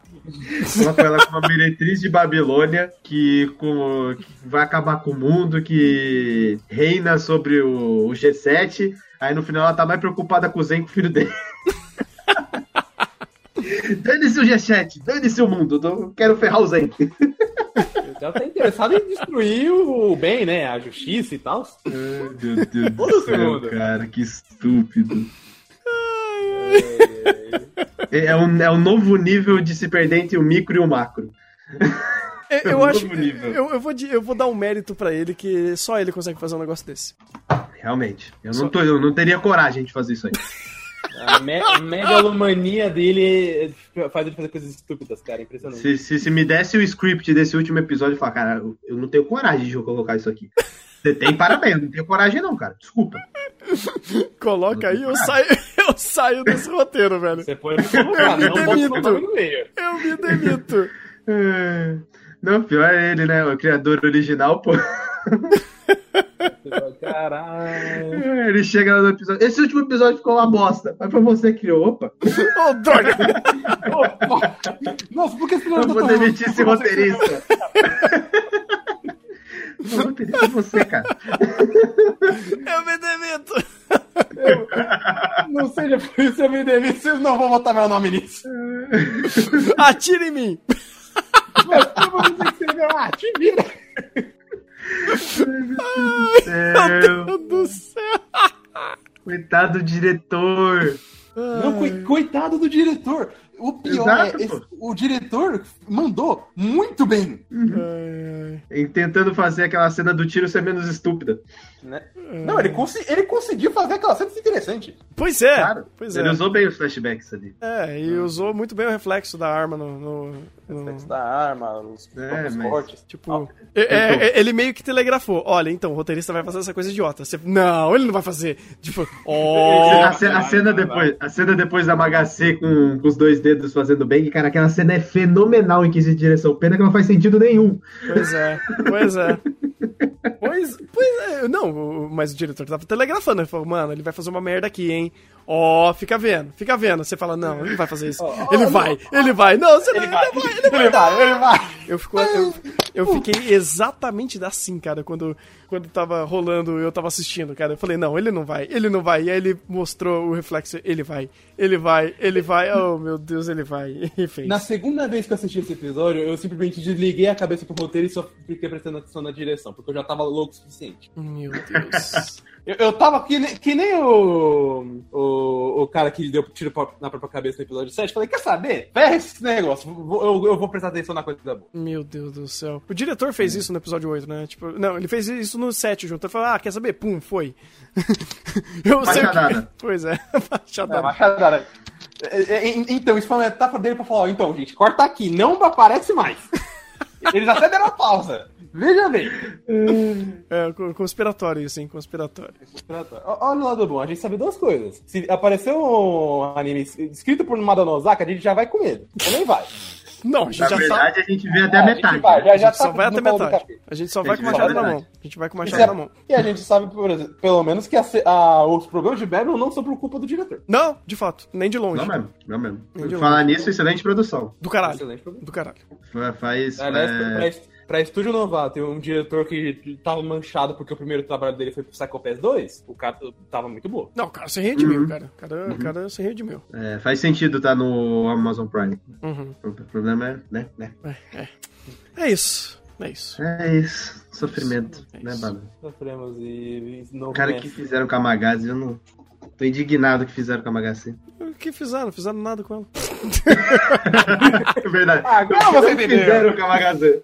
Colocam ela como a meretriz de Babilônia, que, com- que vai acabar com o mundo, que reina sobre o, o G7. Aí no final ela tá mais preocupada com o Zen que com o filho dele. Dane-se o G7, dane-se o mundo, eu quero ferrar o Zen. Ela tá interessada em destruir o bem, né? A justiça e tal. Ai, meu Deus do céu, cara, que estúpido. É um, é um novo nível de se perder entre o micro e o macro. Eu, eu Um acho. Eu, eu, vou, eu vou dar um mérito pra ele que só ele consegue fazer um negócio desse. Realmente. Eu não, tô, eu não teria coragem de fazer isso aí. A, me megalomania dele faz ele fazer coisas estúpidas, cara. Impressionante. Se, se, se me desse o script desse último episódio, eu falar, cara, eu, não tenho coragem de colocar isso aqui. Você tem parabéns, eu não tenho coragem não, cara. Desculpa. Coloca aí, eu saio, eu saio desse roteiro, velho. Você pode colocar, Eu não me demito. colocar no meio. Eu me demito. É. Não, pior é ele, né? O criador original, pô. Caralho. Ele chega lá no episódio. Esse último episódio ficou uma bosta. Mas foi você que criou. Opa, Ô, droga! Nossa, por que esse eu vou demitir esse roteirista. O roteirista é você, cara. Eu me demito. Não seja por isso eu me demito, vocês não vão botar meu nome nisso. Atira em mim. Mas eu que você meu ah, te vira. Céu. Meu Deus do céu. Coitado do diretor. Não, coi- coitado do diretor. O pior Exato, é, esse- o diretor mandou muito bem. Ai, ai. E tentando fazer aquela cena do tiro ser menos estúpida. né? Não, ele, consi- ele conseguiu fazer aquela cena ser interessante. Pois é. Claro. Pois Ele é. usou bem os flashbacks ali. É, e usou muito bem o reflexo da arma no. no- no- Da arma, os É, mas- cortes. Tipo, é- é- é- ele meio que telegrafou. Olha, então, o roteirista vai fazer essa coisa idiota. Você, não, ele não vai fazer. Tipo, ó. a, ce- a cena depois, a cena depois da Magacê com, com os dois dedos fazendo bang, cara, aquela cena é fenomenal em quesito de direção. Pena que não faz sentido nenhum. Pois é, pois é. Pois, pois é, não, mas o diretor tava telegrafando, ele falou, mano, ele vai fazer uma merda aqui, hein? Ó, fica vendo, fica vendo. Você fala, não, ele não vai fazer isso. ele vai, ele vai. Não, você não, ele vai, ele vai. Ele vai, ele vai. Eu, fico, eu, eu fiquei exatamente assim, cara, quando, quando tava rolando, eu tava assistindo, cara. Eu falei, não, ele não vai, ele não vai. E aí ele mostrou o reflexo, ele vai, ele vai, ele vai. Oh, meu Deus, ele vai. E fez. Na segunda vez que eu assisti esse episódio, eu simplesmente desliguei a cabeça pro roteiro e só fiquei prestando atenção na direção, porque eu já tava louco o suficiente. Meu Deus. Eu, eu tava que nem, que nem o, o, o cara que deu tiro na própria cabeça no episódio 7. Falei, quer saber? Ferra esse negócio. Eu, eu vou prestar atenção na coisa boa. Meu Deus do céu. O diretor fez isso no episódio 8, né? Tipo, não, ele fez isso no 7 junto. Ele falou, ah, quer saber? Pum, foi. eu sei o que... Machadada. Pois é, É, machadada. machadada. É, é, é, Então, isso foi uma metáfora dele pra falar, ó, então, gente, corta aqui, não aparece mais. Eles até deram uma pausa. Veja bem. É, co- conspiratório isso, hein? Conspiratório. Ó- Olha o lado bom, a gente sabe duas coisas. Se aparecer um anime escrito por Madano Osaka, a gente já vai com medo. Ou nem vai. Não, a gente Na já tá... verdade, a gente vê até a a gente metade. vai, já, A já gente só tá vai no até metade. A gente só vai com o ver machado a na mão. A gente vai com o Isso machado é- na mão. E a gente sabe, por exemplo, pelo menos, que a a- os problemas de Babel não são por culpa do diretor. Não, de fato. Nem de longe. Não mesmo, não mesmo. Falar nisso, excelente produção. Do caralho. Excelente problema. Do caralho. Fa- Faz. É, pra estúdio novato, tem um diretor que tava manchado porque o primeiro trabalho dele foi pro Psycho Pass 2, o cara tava muito bom. Não, o cara se redimiu, cara. O cara, o cara se redimiu. é, faz sentido tá no Amazon Prime. Uhum. O problema é, né? né? É isso. É isso. É isso. Sofrimento, É né, isso. Bado? Sofremos e, e não O cara que fizeram com a Magazine, eu não. Tô indignado que fizeram com a Magazine. O que fizeram? Fizeram nada com ela. É verdade. Ah, agora você O que entendeu. fizeram com a Magazine?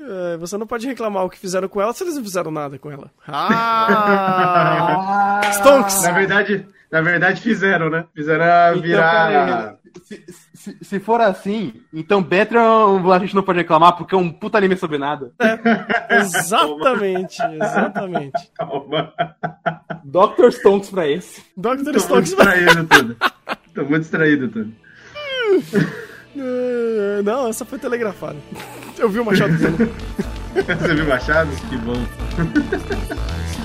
É, você não pode reclamar o que fizeram com ela se eles não fizeram nada com ela. Ah! Stonks! Na verdade, na verdade fizeram, né? Fizeram então, virar. Então, se, se, se, for assim, então Batman a gente não pode reclamar porque é um puta anime sobre nada. É, exatamente, exatamente. Calma. Dr. Stonks pra esse. Dr. Tô Stonks pra esse. Tô muito distraído, Tudo. Tô muito distraído, Tudo. Não, essa foi telegrafada. Eu vi o Machado dele. Você viu o Machado? Que bom.